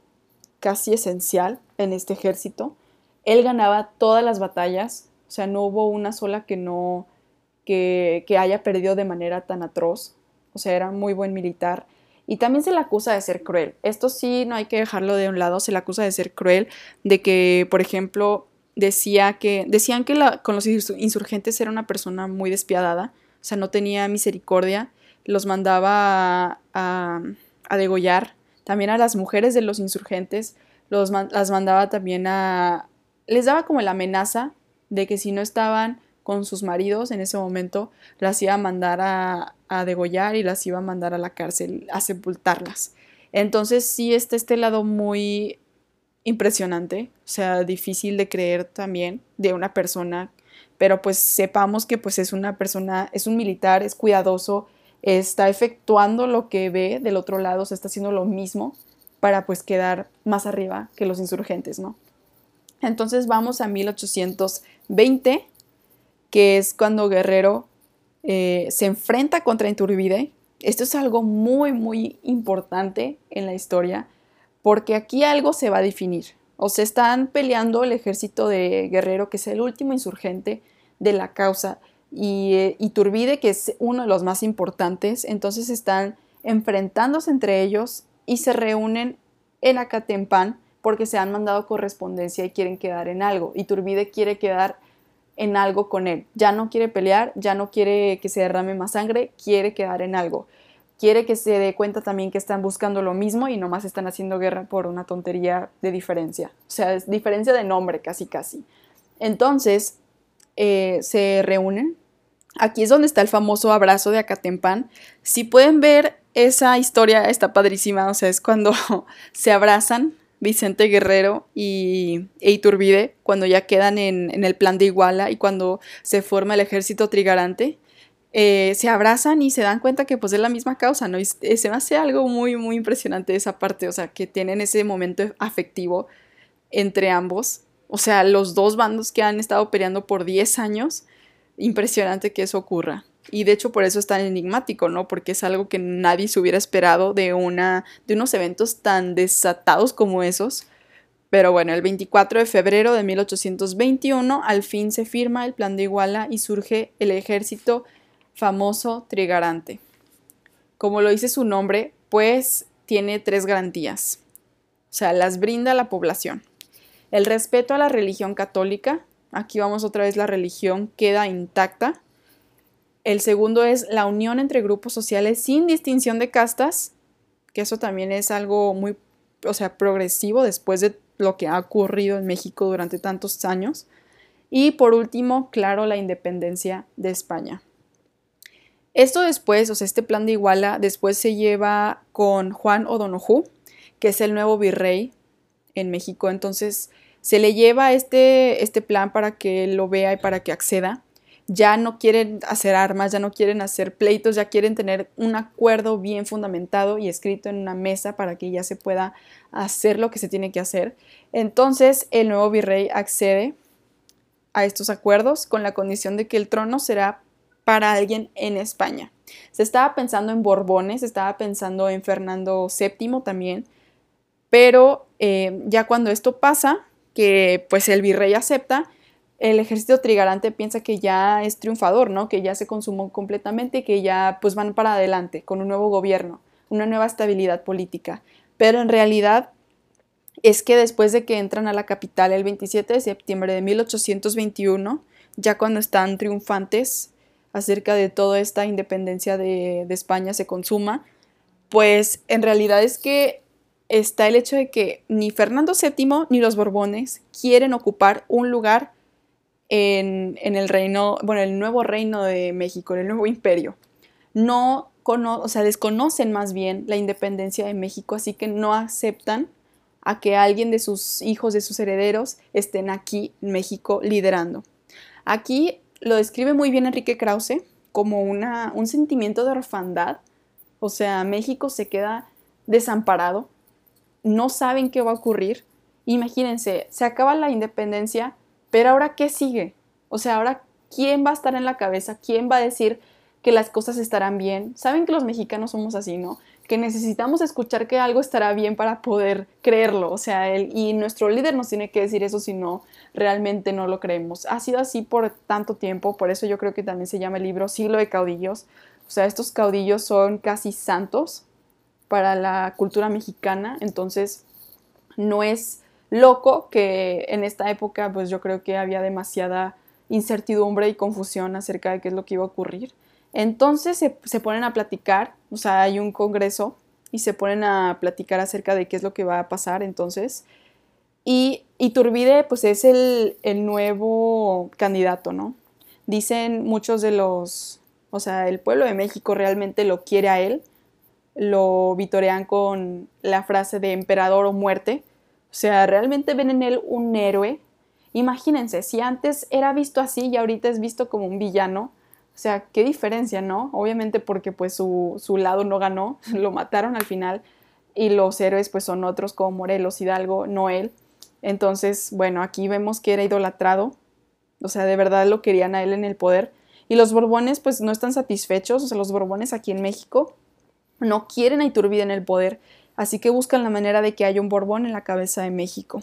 casi esencial en este ejército. Él ganaba todas las batallas, o sea, no hubo una sola que no, que, que haya perdido de manera tan atroz, o sea, era muy buen militar. Y también se le acusa de ser cruel. Esto sí, no hay que dejarlo de un lado, se le acusa de ser cruel, de que, por ejemplo, decía que, decían que con los insurgentes era una persona muy despiadada, o sea, no tenía misericordia, los mandaba a, a, degollar. También a las mujeres de los insurgentes los, las mandaba también a... les daba como la amenaza de que si no estaban con sus maridos en ese momento, las iba a mandar a, a degollar y las iba a mandar a la cárcel a sepultarlas. Entonces sí está este lado muy impresionante, o sea, difícil de creer también de una persona, pero pues sepamos que pues es una persona, es un militar, es cuidadoso, está efectuando lo que ve del otro lado, se está haciendo lo mismo para pues quedar más arriba que los insurgentes, ¿no? Entonces vamos a 1820, que es cuando Guerrero eh, se enfrenta contra Iturbide. Esto es algo muy, muy importante en la historia porque aquí algo se va a definir. O se están peleando el ejército de Guerrero, que es el último insurgente de la causa, y eh, Iturbide, que es uno de los más importantes. Entonces están enfrentándose entre ellos y se reúnen en Acatempán porque se han mandado correspondencia y quieren quedar en algo. Iturbide quiere quedar en algo con él. Ya no quiere pelear, ya no quiere que se derrame más sangre, quiere quedar en algo quiere que se dé cuenta también que están buscando lo mismo y nomás están haciendo guerra por una tontería de diferencia. O sea, es diferencia de nombre, casi casi. Entonces, eh, se reúnen. Aquí es donde está el famoso abrazo de Acatempán. Si pueden ver esa historia, está padrísima. O sea, es cuando se abrazan Vicente Guerrero y e Iturbide, cuando ya quedan en, en el plan de Iguala y cuando se forma el ejército trigarante eh, se abrazan y se dan cuenta que pues es la misma causa, ¿no? Y se me hace algo muy, muy impresionante esa parte, o sea, que tienen ese momento afectivo entre ambos, o sea, los dos bandos que han estado peleando por 10 años, impresionante que eso ocurra. Y de hecho por eso es tan enigmático, ¿no? Porque es algo que nadie se hubiera esperado de, una, de unos eventos tan desatados como esos. Pero bueno, el 24 de febrero de 1821 al fin se firma el plan de Iguala y surge el ejército famoso trigarante. Como lo dice su nombre, pues tiene tres garantías. O sea, las brinda la población. El respeto a la religión católica. Aquí vamos otra vez, la religión queda intacta. El segundo es la unión entre grupos sociales sin distinción de castas, que eso también es algo muy, o sea, progresivo después de lo que ha ocurrido en México durante tantos años. Y por último, claro, la independencia de España. Esto después, o sea, este plan de Iguala, después se lleva con Juan O'Donoghue, que es el nuevo virrey en México. Entonces, se le lleva este, este plan para que lo vea y para que acceda. Ya no quieren hacer armas, ya no quieren hacer pleitos, ya quieren tener un acuerdo bien fundamentado y escrito en una mesa para que ya se pueda hacer lo que se tiene que hacer. Entonces, el nuevo virrey accede a estos acuerdos con la condición de que el trono será para alguien en España. Se estaba pensando en Borbones, se estaba pensando en Fernando VII también, pero eh, ya cuando esto pasa, que pues el virrey acepta, el ejército trigarante piensa que ya es triunfador, ¿no? Que ya se consumó completamente, que ya pues van para adelante con un nuevo gobierno, una nueva estabilidad política. Pero en realidad es que después de que entran a la capital el 27 de septiembre de 1821, ya cuando están triunfantes, acerca de toda esta independencia de, España se consuma, pues en realidad es que está el hecho de que ni Fernando VII ni los Borbones quieren ocupar un lugar en, el reino, bueno, el nuevo reino de México, en el nuevo imperio. No, o sea, desconocen más bien la independencia de México, así que no aceptan a que alguien de sus hijos, de sus herederos, estén aquí en México liderando. Aquí lo describe muy bien Enrique Krause como una, un sentimiento de orfandad. O sea, México se queda desamparado, no saben qué va a ocurrir. Imagínense, se acaba la independencia, pero ahora ¿qué sigue? O sea, ahora ¿quién va a estar en la cabeza? ¿Quién va a decir que las cosas estarán bien? Saben que los mexicanos somos así, ¿no? Que necesitamos escuchar que algo estará bien para poder creerlo. O sea, y nuestro líder nos tiene que decir eso si no, realmente no lo creemos. Ha sido así por tanto tiempo, por eso yo creo que también se llama el libro Siglo de Caudillos. O sea, estos caudillos son casi santos para la cultura mexicana, entonces no es loco que en esta época pues yo creo que había demasiada incertidumbre y confusión acerca de qué es lo que iba a ocurrir. Entonces se, ponen a platicar, o sea, hay un congreso y se ponen a platicar acerca de qué es lo que va a pasar entonces. Y Iturbide pues es el, el nuevo candidato, ¿no? Dicen muchos de los, o sea, el pueblo de México realmente lo quiere a él, lo vitorean con la frase de emperador o muerte, o sea, realmente ven en él un héroe. Imagínense, si antes era visto así y ahorita es visto como un villano, o sea, qué diferencia, ¿no? Obviamente porque pues su, su lado no ganó, lo mataron al final y los héroes pues son otros como Morelos, Hidalgo, no él. Entonces, bueno, aquí vemos que era idolatrado, o sea, de verdad lo querían a él en el poder. Y los Borbones pues no están satisfechos, o sea, los Borbones aquí en México no quieren a Iturbide en el poder, así que buscan la manera de que haya un Borbón en la cabeza de México.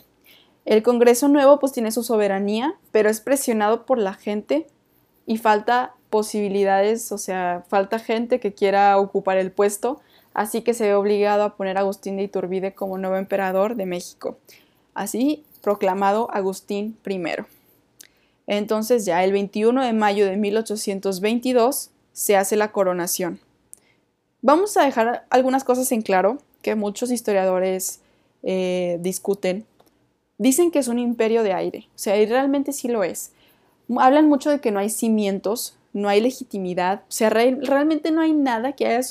El Congreso Nuevo pues tiene su soberanía, pero es presionado por la gente y falta posibilidades, o sea, falta gente que quiera ocupar el puesto, así que se ve obligado a poner a Agustín de Iturbide como nuevo emperador de México. Así proclamado Agustín I. Entonces ya el 21 de mayo de 1822 se hace la coronación. Vamos a dejar algunas cosas en claro que muchos historiadores eh, discuten. Dicen que es un imperio de aire, o sea, y realmente sí lo es. Hablan mucho de que no hay cimientos, no hay legitimidad, o sea, realmente no hay nada que haya,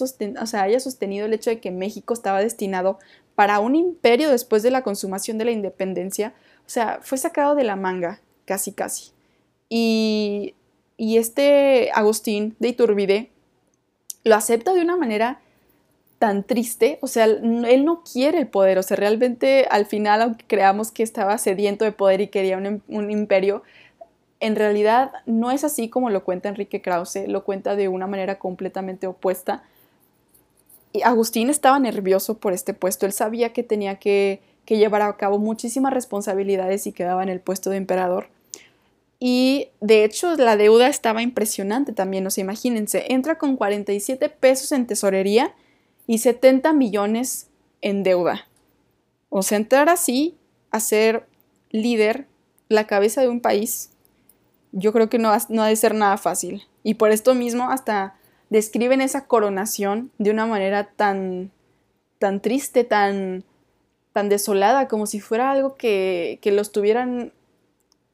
haya sostenido el hecho de que México estaba destinado para un imperio después de la consumación de la independencia, o sea, fue sacado de la manga, casi casi. Y, y este Agustín de Iturbide lo acepta de una manera tan triste, o sea, él no quiere el poder, o sea, realmente al final, aunque creamos que estaba sediento de poder y quería un imperio, en realidad no es así como lo cuenta Enrique Krause, lo cuenta de una manera completamente opuesta. Agustín estaba nervioso por este puesto, él sabía que tenía que, llevar a cabo muchísimas responsabilidades y quedaba en el puesto de emperador. Y de hecho la deuda estaba impresionante también, o sea, imagínense, entra con 47 pesos en tesorería y 70 millones en deuda. O sea, entrar así a ser líder, la cabeza de un país, yo creo que no ha, no de ser nada fácil. Y por esto mismo hasta describen esa coronación de una manera tan, tan triste, tan, tan desolada, como si fuera algo que, que los tuvieran,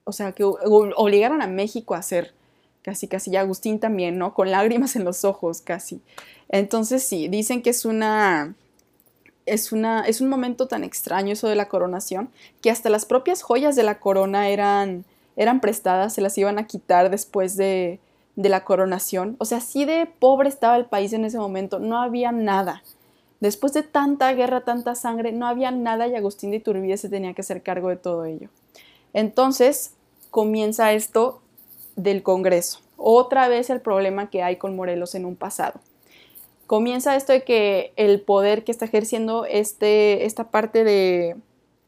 o sea, que obligaran a México a hacer, casi, casi, y Agustín también, ¿no? Con lágrimas en los ojos, casi. Entonces sí, dicen que es una... Es, una, es un momento tan extraño eso de la coronación, que hasta las propias joyas de la corona eran, eran prestadas, se las iban a quitar después de, de la coronación. O sea, así de pobre estaba el país en ese momento, no había nada. Después de tanta guerra, tanta sangre, no había nada y Agustín de Iturbide se tenía que hacer cargo de todo ello. Entonces comienza esto del Congreso. Otra vez el problema que hay con Morelos en un pasado. Comienza esto de que el poder que está ejerciendo este, esta parte de,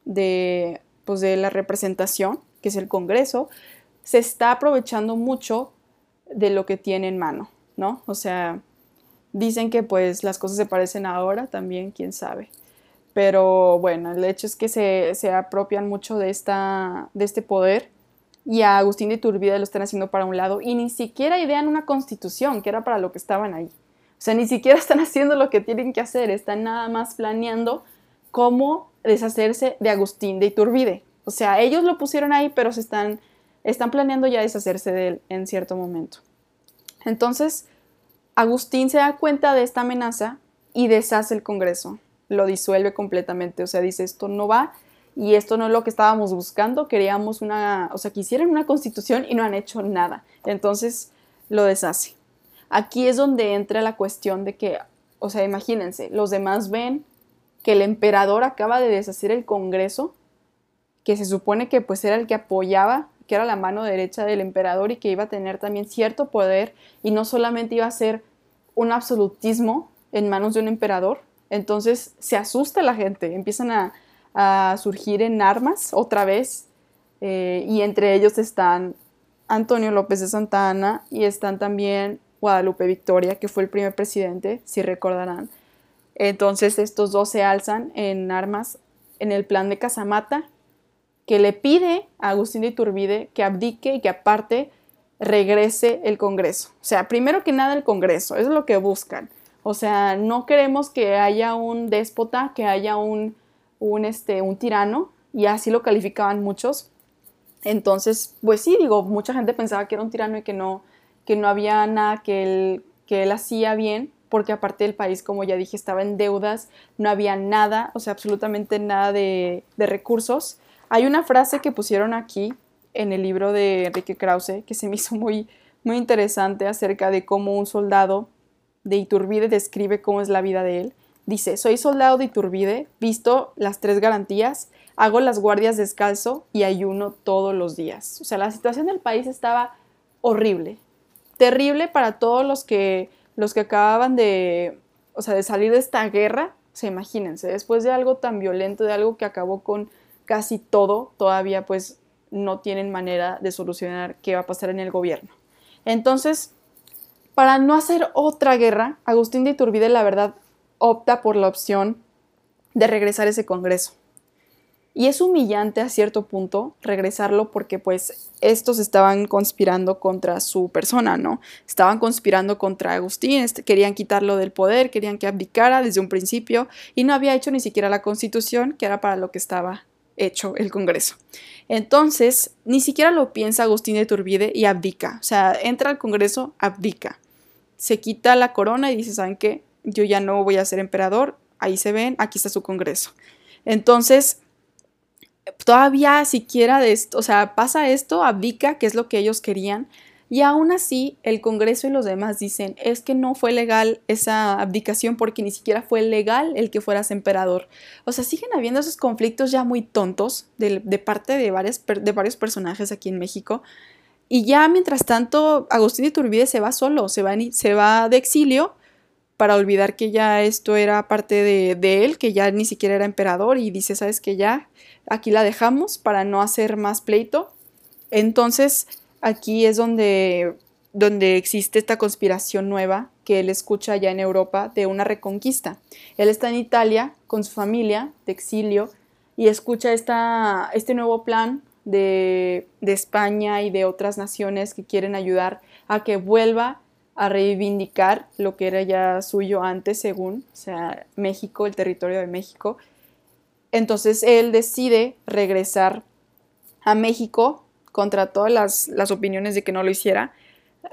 de, pues de la representación que es el Congreso, se está aprovechando mucho de lo que tiene en mano, ¿no? O sea, dicen que pues las cosas se parecen ahora, también, quién sabe. Pero bueno, el hecho es que se, se apropian mucho de, esta, de este poder y a Agustín de Iturbide lo están haciendo para un lado y ni siquiera idean una constitución, que era para lo que estaban ahí. O sea, ni siquiera están haciendo lo que tienen que hacer, están nada más planeando cómo deshacerse de Agustín de Iturbide. O sea, ellos lo pusieron ahí, pero se están, están planeando ya deshacerse de él en cierto momento. Entonces, Agustín se da cuenta de esta amenaza y deshace el Congreso, lo disuelve completamente, o sea, dice esto no va y esto no es lo que estábamos buscando, queríamos una, o sea, quisieran una constitución y no han hecho nada, entonces lo deshace. Aquí es donde entra la cuestión de que, o sea, imagínense, los demás ven que el emperador acaba de deshacer el Congreso que se supone que pues era el que apoyaba, que era la mano derecha del emperador y que iba a tener también cierto poder y no solamente iba a ser un absolutismo en manos de un emperador, Entonces se asusta la gente, empiezan a, surgir en armas otra vez eh, y entre ellos están Antonio López de Santa Ana y están también Guadalupe Victoria, que fue el primer presidente, si recordarán. Entonces estos dos se alzan en armas en el plan de Casamata, que le pide a Agustín de Iturbide que abdique y que aparte regrese el Congreso. O sea, primero que nada el Congreso, eso es lo que buscan. O sea, no queremos que haya un déspota, que haya un, un, este, un tirano, y así lo calificaban muchos. Entonces, pues sí, digo, mucha gente pensaba que era un tirano y que no, que no había nada que él, que él hacía bien, porque aparte del país, como ya dije, estaba en deudas, no había nada, o sea, absolutamente nada de, de recursos. Hay una frase que pusieron aquí en el libro de Enrique Krause que se me hizo muy, muy interesante acerca de cómo un soldado de Iturbide describe cómo es la vida de él. Dice, soy soldado de Iturbide, visto las tres garantías, hago las guardias descalzo y ayuno todos los días. O sea, la situación del país estaba horrible, terrible para todos los que, los que acababan de, o sea, de salir de esta guerra. O sea, imagínense, después de algo tan violento, de algo que acabó con casi todo, todavía pues no tienen manera de solucionar qué va a pasar en el gobierno. Entonces, para no hacer otra guerra, Agustín de Iturbide, la verdad, opta por la opción de regresar ese Congreso. Y es humillante a cierto punto regresarlo porque pues estos estaban conspirando contra su persona, ¿no? Estaban conspirando contra Agustín, este, querían quitarlo del poder, querían que abdicara desde un principio y no había hecho ni siquiera la constitución, que era para lo que estaba hecho el Congreso. Entonces, ni siquiera lo piensa Agustín de Turbide y abdica. O sea, entra al Congreso, abdica se quita la corona y dice, ¿saben qué? Yo ya no voy a ser emperador, ahí se ven, aquí está su Congreso. Entonces, todavía siquiera de esto, o sea, pasa esto, abdica, que es lo que ellos querían, y aún así el Congreso y los demás dicen, es que no fue legal esa abdicación porque ni siquiera fue legal el que fueras emperador. O sea, siguen habiendo esos conflictos ya muy tontos de, parte de, varias, de varios personajes aquí en México y ya mientras tanto, Agustín Iturbide se va solo, se va, se va de exilio para olvidar que ya esto era parte de, él, que ya ni siquiera era emperador y dice, sabes que ya aquí la dejamos para no hacer más pleito. Entonces aquí es donde, donde existe esta conspiración nueva que él escucha ya en Europa de una reconquista. Él está en Italia con su familia de exilio y escucha esta, este nuevo plan de, España y de otras naciones que quieren ayudar a que vuelva a reivindicar lo que era ya suyo antes, según, o sea, México, el territorio de México. Entonces él decide regresar a México contra todas las, las, opiniones de que no lo hiciera.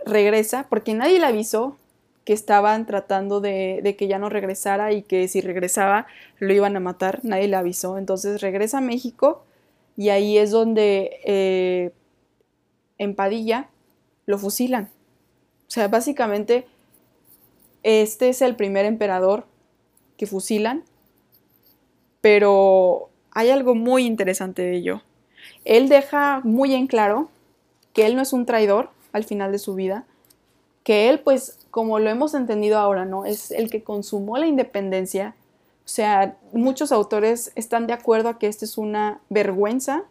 Regresa porque nadie le avisó que estaban tratando de, de, que ya no regresara y que si regresaba lo iban a matar. Nadie le avisó. Entonces regresa a México y ahí es donde eh, en Padilla lo fusilan. O sea, básicamente este es el primer emperador que fusilan, pero hay algo muy interesante de ello. Él deja muy en claro que él no es un traidor al final de su vida, que él, pues, como lo hemos entendido ahora, ¿no? Es el que consumó la independencia o sea, muchos autores están de acuerdo a que esta es una vergüenza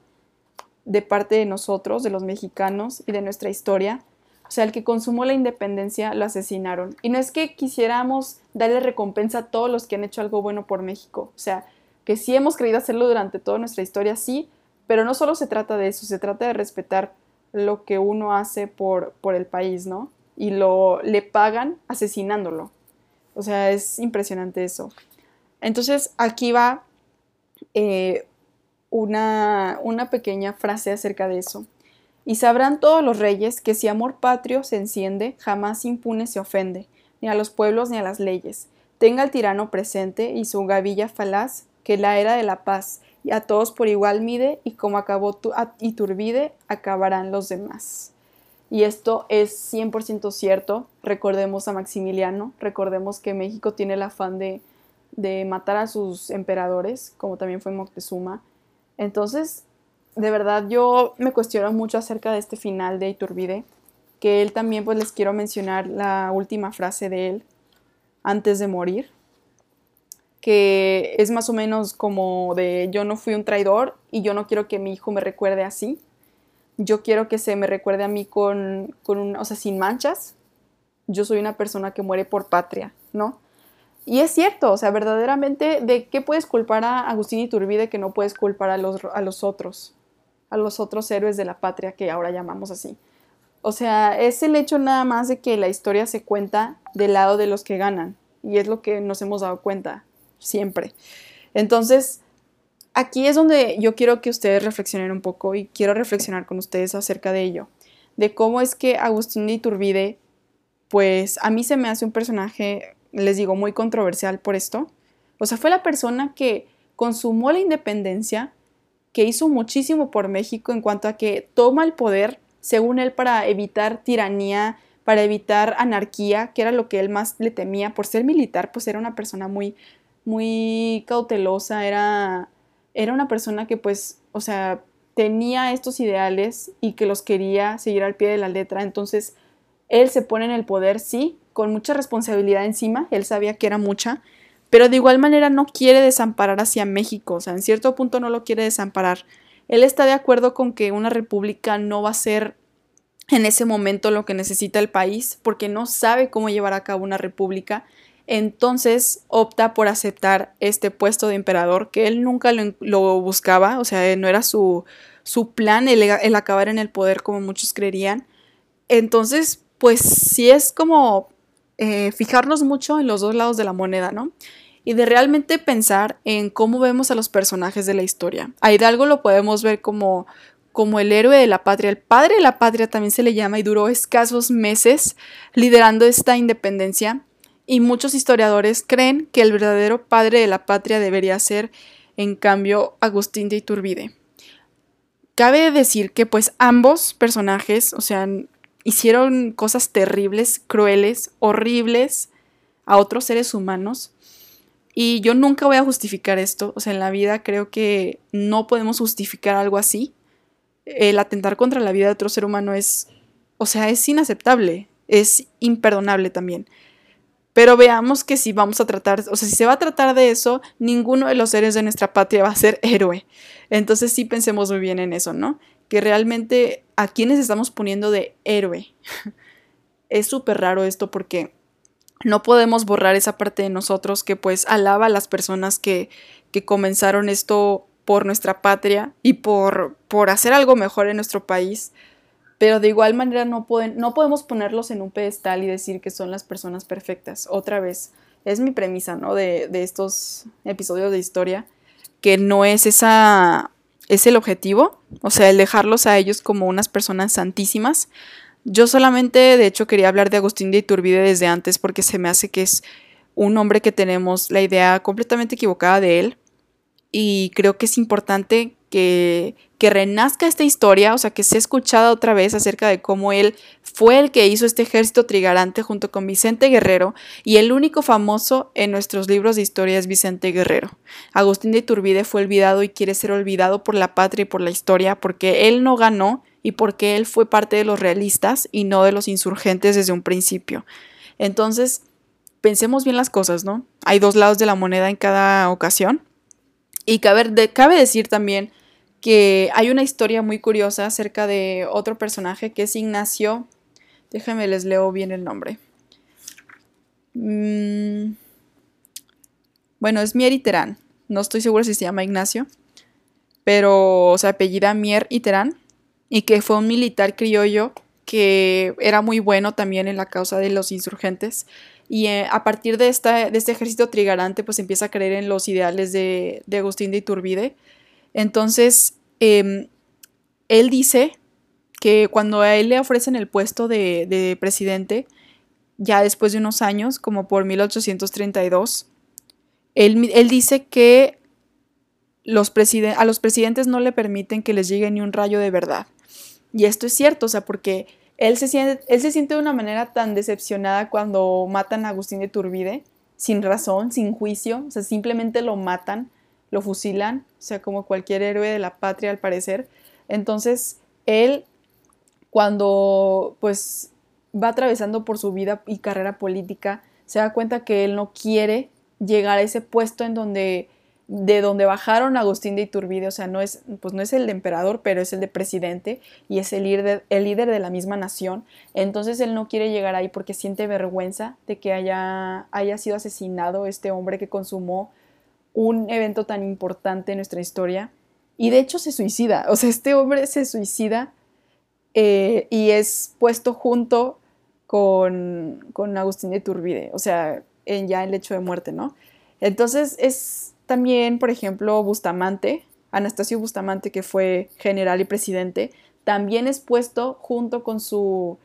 de parte de nosotros, de los mexicanos y de nuestra historia. O sea, el que consumó la independencia lo asesinaron. Y no es que quisiéramos darle recompensa a todos los que han hecho algo bueno por México. O sea, que sí hemos querido hacerlo durante toda nuestra historia, sí, pero no solo se trata de eso, se trata de respetar lo que uno hace por, por el país, ¿no? Y lo le pagan asesinándolo. O sea, es impresionante eso. Entonces aquí va eh, una, una pequeña frase acerca de eso. Y sabrán todos los reyes que si amor patrio se enciende, jamás impune se ofende, ni a los pueblos ni a las leyes. Tenga el tirano presente y su gavilla falaz, que la era de la paz, y a todos por igual mide, y como acabó tu, Iturbide, acabarán los demás. Y esto es 100% cierto. Recordemos a Maximiliano, recordemos que México tiene el afán de de matar a sus emperadores, como también fue Moctezuma. Entonces, de verdad yo me cuestiono mucho acerca de este final de Iturbide, que él también pues les quiero mencionar la última frase de él antes de morir. Que es más o menos como de yo no fui un traidor y yo no quiero que mi hijo me recuerde así. Yo quiero que se me recuerde a mí con, con un, o sea, sin manchas. Yo soy una persona que muere por patria, ¿no? Y es cierto, o sea, verdaderamente, ¿de qué puedes culpar a Agustín Iturbide que no puedes culpar a los, a los otros? A los otros héroes de la patria que ahora llamamos así. O sea, es el hecho nada más de que la historia se cuenta del lado de los que ganan. Y es lo que nos hemos dado cuenta siempre. Entonces, aquí es donde yo quiero que ustedes reflexionen un poco y quiero reflexionar con ustedes acerca de ello. De cómo es que Agustín de Iturbide, pues a mí se me hace un personaje les digo, muy controversial por esto. O sea, fue la persona que consumó la independencia, que hizo muchísimo por México en cuanto a que toma el poder, según él, para evitar tiranía, para evitar anarquía, que era lo que él más le temía. Por ser militar, pues era una persona muy, muy cautelosa, era, era una persona que pues, o sea, tenía estos ideales y que los quería seguir al pie de la letra. Entonces, él se pone en el poder, sí, con mucha responsabilidad encima, él sabía que era mucha, pero de igual manera no quiere desamparar hacia México, o sea, en cierto punto no lo quiere desamparar. Él está de acuerdo con que una república no va a ser en ese momento lo que necesita el país, porque no sabe cómo llevar a cabo una república, entonces opta por aceptar este puesto de emperador, que él nunca lo, buscaba, o sea, no era su, su plan el, acabar en el poder como muchos creerían. Entonces, pues sí es como eh, fijarnos mucho en los dos lados de la moneda, ¿no? Y de realmente pensar en cómo vemos a los personajes de la historia. A Hidalgo lo podemos ver como, como el héroe de la patria, el padre de la patria también se le llama y duró escasos meses liderando esta independencia. Y muchos historiadores creen que el verdadero padre de la patria debería ser, en cambio, Agustín de Iturbide. Cabe decir que pues ambos personajes, o sea, hicieron cosas terribles, crueles, horribles a otros seres humanos. Y yo nunca voy a justificar esto. O sea, en la vida creo que no podemos justificar algo así. El atentar contra la vida de otro ser humano es, o sea, es inaceptable, es imperdonable también. Pero veamos que si vamos a tratar, o sea, si se va a tratar de eso, ninguno de los seres de nuestra patria va a ser héroe. Entonces sí pensemos muy bien en eso, ¿no? Que realmente a quienes estamos poniendo de héroe. es súper raro esto porque no podemos borrar esa parte de nosotros que pues alaba a las personas que, que comenzaron esto por nuestra patria y por, por hacer algo mejor en nuestro país pero de igual manera no, pueden, no podemos ponerlos en un pedestal y decir que son las personas perfectas. Otra vez, es mi premisa, ¿no? De, de estos episodios de historia, que no es esa, es el objetivo, o sea, el dejarlos a ellos como unas personas santísimas. Yo solamente, de hecho, quería hablar de Agustín de Iturbide desde antes porque se me hace que es un hombre que tenemos la idea completamente equivocada de él y creo que es importante que, que renazca esta historia, o sea, que sea escuchada otra vez acerca de cómo él fue el que hizo este ejército trigarante junto con Vicente Guerrero y el único famoso en nuestros libros de historia es Vicente Guerrero. Agustín de Iturbide fue olvidado y quiere ser olvidado por la patria y por la historia porque él no ganó y porque él fue parte de los realistas y no de los insurgentes desde un principio. Entonces, pensemos bien las cosas, ¿no? Hay dos lados de la moneda en cada ocasión. Y cabe, cabe decir también que hay una historia muy curiosa acerca de otro personaje que es Ignacio. Déjenme les leo bien el nombre. Mm, bueno, es Mier Terán. No estoy segura si se llama Ignacio. Pero se apellida Mier Terán. Y que fue un militar criollo que era muy bueno también en la causa de los insurgentes. Y eh, a partir de, esta, de este ejército trigarante, pues empieza a creer en los ideales de, de Agustín de Iturbide entonces, em, él dice que cuando a él le ofrecen el puesto de, presidente, ya después de unos años, como por 1832, él, él dice que los a los presidentes no le permiten que les llegue ni un rayo de verdad. Y esto es cierto, o sea, porque él se siente, él se siente de una manera tan decepcionada cuando matan a Agustín de Turbide, sin razón, sin juicio, o sea, simplemente lo matan lo fusilan, o sea, como cualquier héroe de la patria al parecer. Entonces, él, cuando pues va atravesando por su vida y carrera política, se da cuenta que él no quiere llegar a ese puesto en donde de donde bajaron Agustín de Iturbide, o sea, no es, pues no es el de emperador, pero es el de presidente y es el líder, el líder de la misma nación. Entonces él no quiere llegar ahí porque siente vergüenza de que haya, haya sido asesinado este hombre que consumó un evento tan importante en nuestra historia. Y de hecho se suicida, o sea, este hombre se suicida eh, y es puesto junto con, con Agustín de Iturbide, o sea, en ya el hecho de muerte, ¿no? Entonces es también, por ejemplo, Bustamante, Anastasio Bustamante, que fue general y presidente, también es puesto junto con su,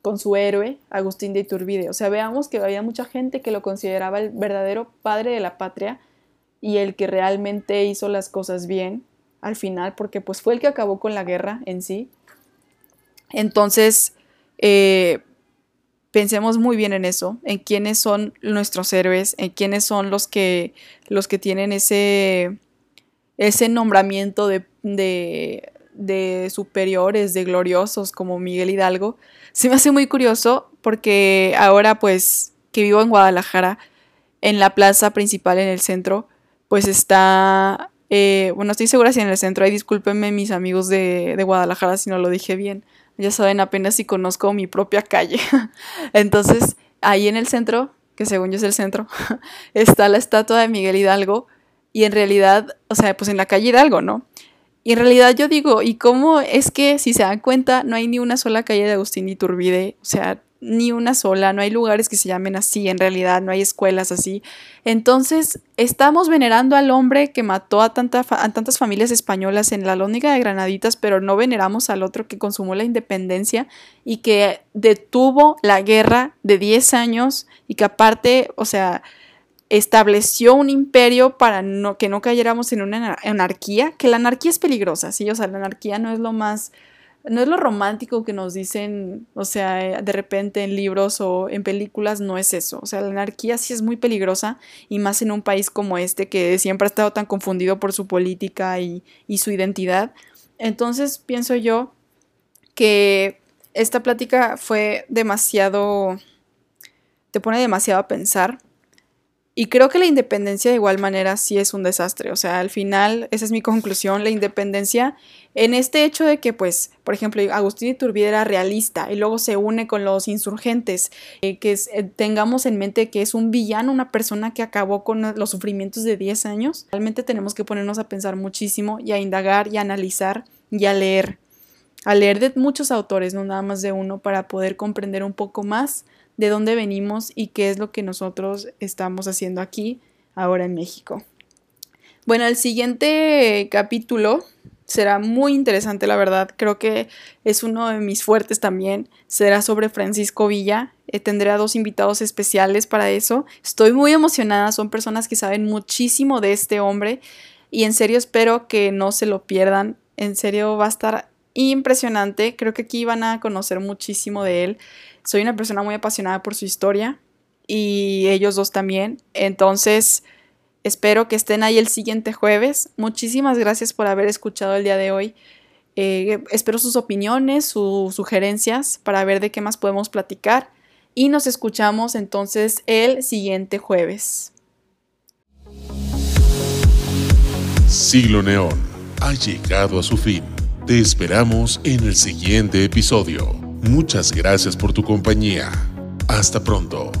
con su héroe, Agustín de Iturbide. O sea, veamos que había mucha gente que lo consideraba el verdadero padre de la patria y el que realmente hizo las cosas bien al final, porque pues fue el que acabó con la guerra en sí. Entonces, eh, pensemos muy bien en eso, en quiénes son nuestros héroes, en quiénes son los que, los que tienen ese, ese nombramiento de, de, superiores, de gloriosos como Miguel Hidalgo. Se me hace muy curioso porque ahora pues que vivo en Guadalajara, en la plaza principal en el centro, pues está, eh, bueno, estoy segura si en el centro, hay discúlpenme mis amigos de, de Guadalajara si no lo dije bien, ya saben apenas si conozco mi propia calle. Entonces, ahí en el centro, que según yo es el centro, está la estatua de Miguel Hidalgo y en realidad, o sea, pues en la calle Hidalgo, ¿no? Y en realidad yo digo, ¿y cómo es que si se dan cuenta no hay ni una sola calle de Agustín Iturbide? O sea, ni una sola, no hay lugares que se llamen así, en realidad no hay escuelas así. Entonces, estamos venerando al hombre que mató a, a tantas familias españolas en la Lónica de Granaditas, pero no veneramos al otro que consumó la independencia y que detuvo la guerra de 10 años y que aparte, o sea, estableció un imperio para no, que no cayéramos en una anarquía, que la anarquía es peligrosa, sí, o sea, la anarquía no es lo más no es lo romántico que nos dicen, o sea, de repente en libros o en películas, no es eso. O sea, la anarquía sí es muy peligrosa y más en un país como este que siempre ha estado tan confundido por su política y, y su identidad. Entonces pienso yo que esta plática fue demasiado, te pone demasiado a pensar y creo que la independencia de igual manera sí es un desastre. O sea, al final, esa es mi conclusión, la independencia en este hecho de que, pues, por ejemplo, Agustín Iturbide era realista y luego se une con los insurgentes, eh, que eh, tengamos en mente que es un villano, una persona que acabó con los sufrimientos de 10 años. Realmente tenemos que ponernos a pensar muchísimo y a indagar y a analizar y a leer. A leer de muchos autores, no nada más de uno, para poder comprender un poco más de dónde venimos y qué es lo que nosotros estamos haciendo aquí, ahora en México. Bueno, el siguiente capítulo será muy interesante, la verdad. Creo que es uno de mis fuertes también. Será sobre Francisco Villa. Eh, tendré a dos invitados especiales para eso. Estoy muy emocionada. Son personas que saben muchísimo de este hombre. Y en serio espero que no se lo pierdan. En serio va a estar impresionante. Creo que aquí van a conocer muchísimo de él. Soy una persona muy apasionada por su historia y ellos dos también. Entonces, espero que estén ahí el siguiente jueves. Muchísimas gracias por haber escuchado el día de hoy. Eh, espero sus opiniones, sus sugerencias para ver de qué más podemos platicar. Y nos escuchamos entonces el siguiente jueves. Siglo Neón ha llegado a su fin. Te esperamos en el siguiente episodio. Muchas gracias por tu compañía. Hasta pronto.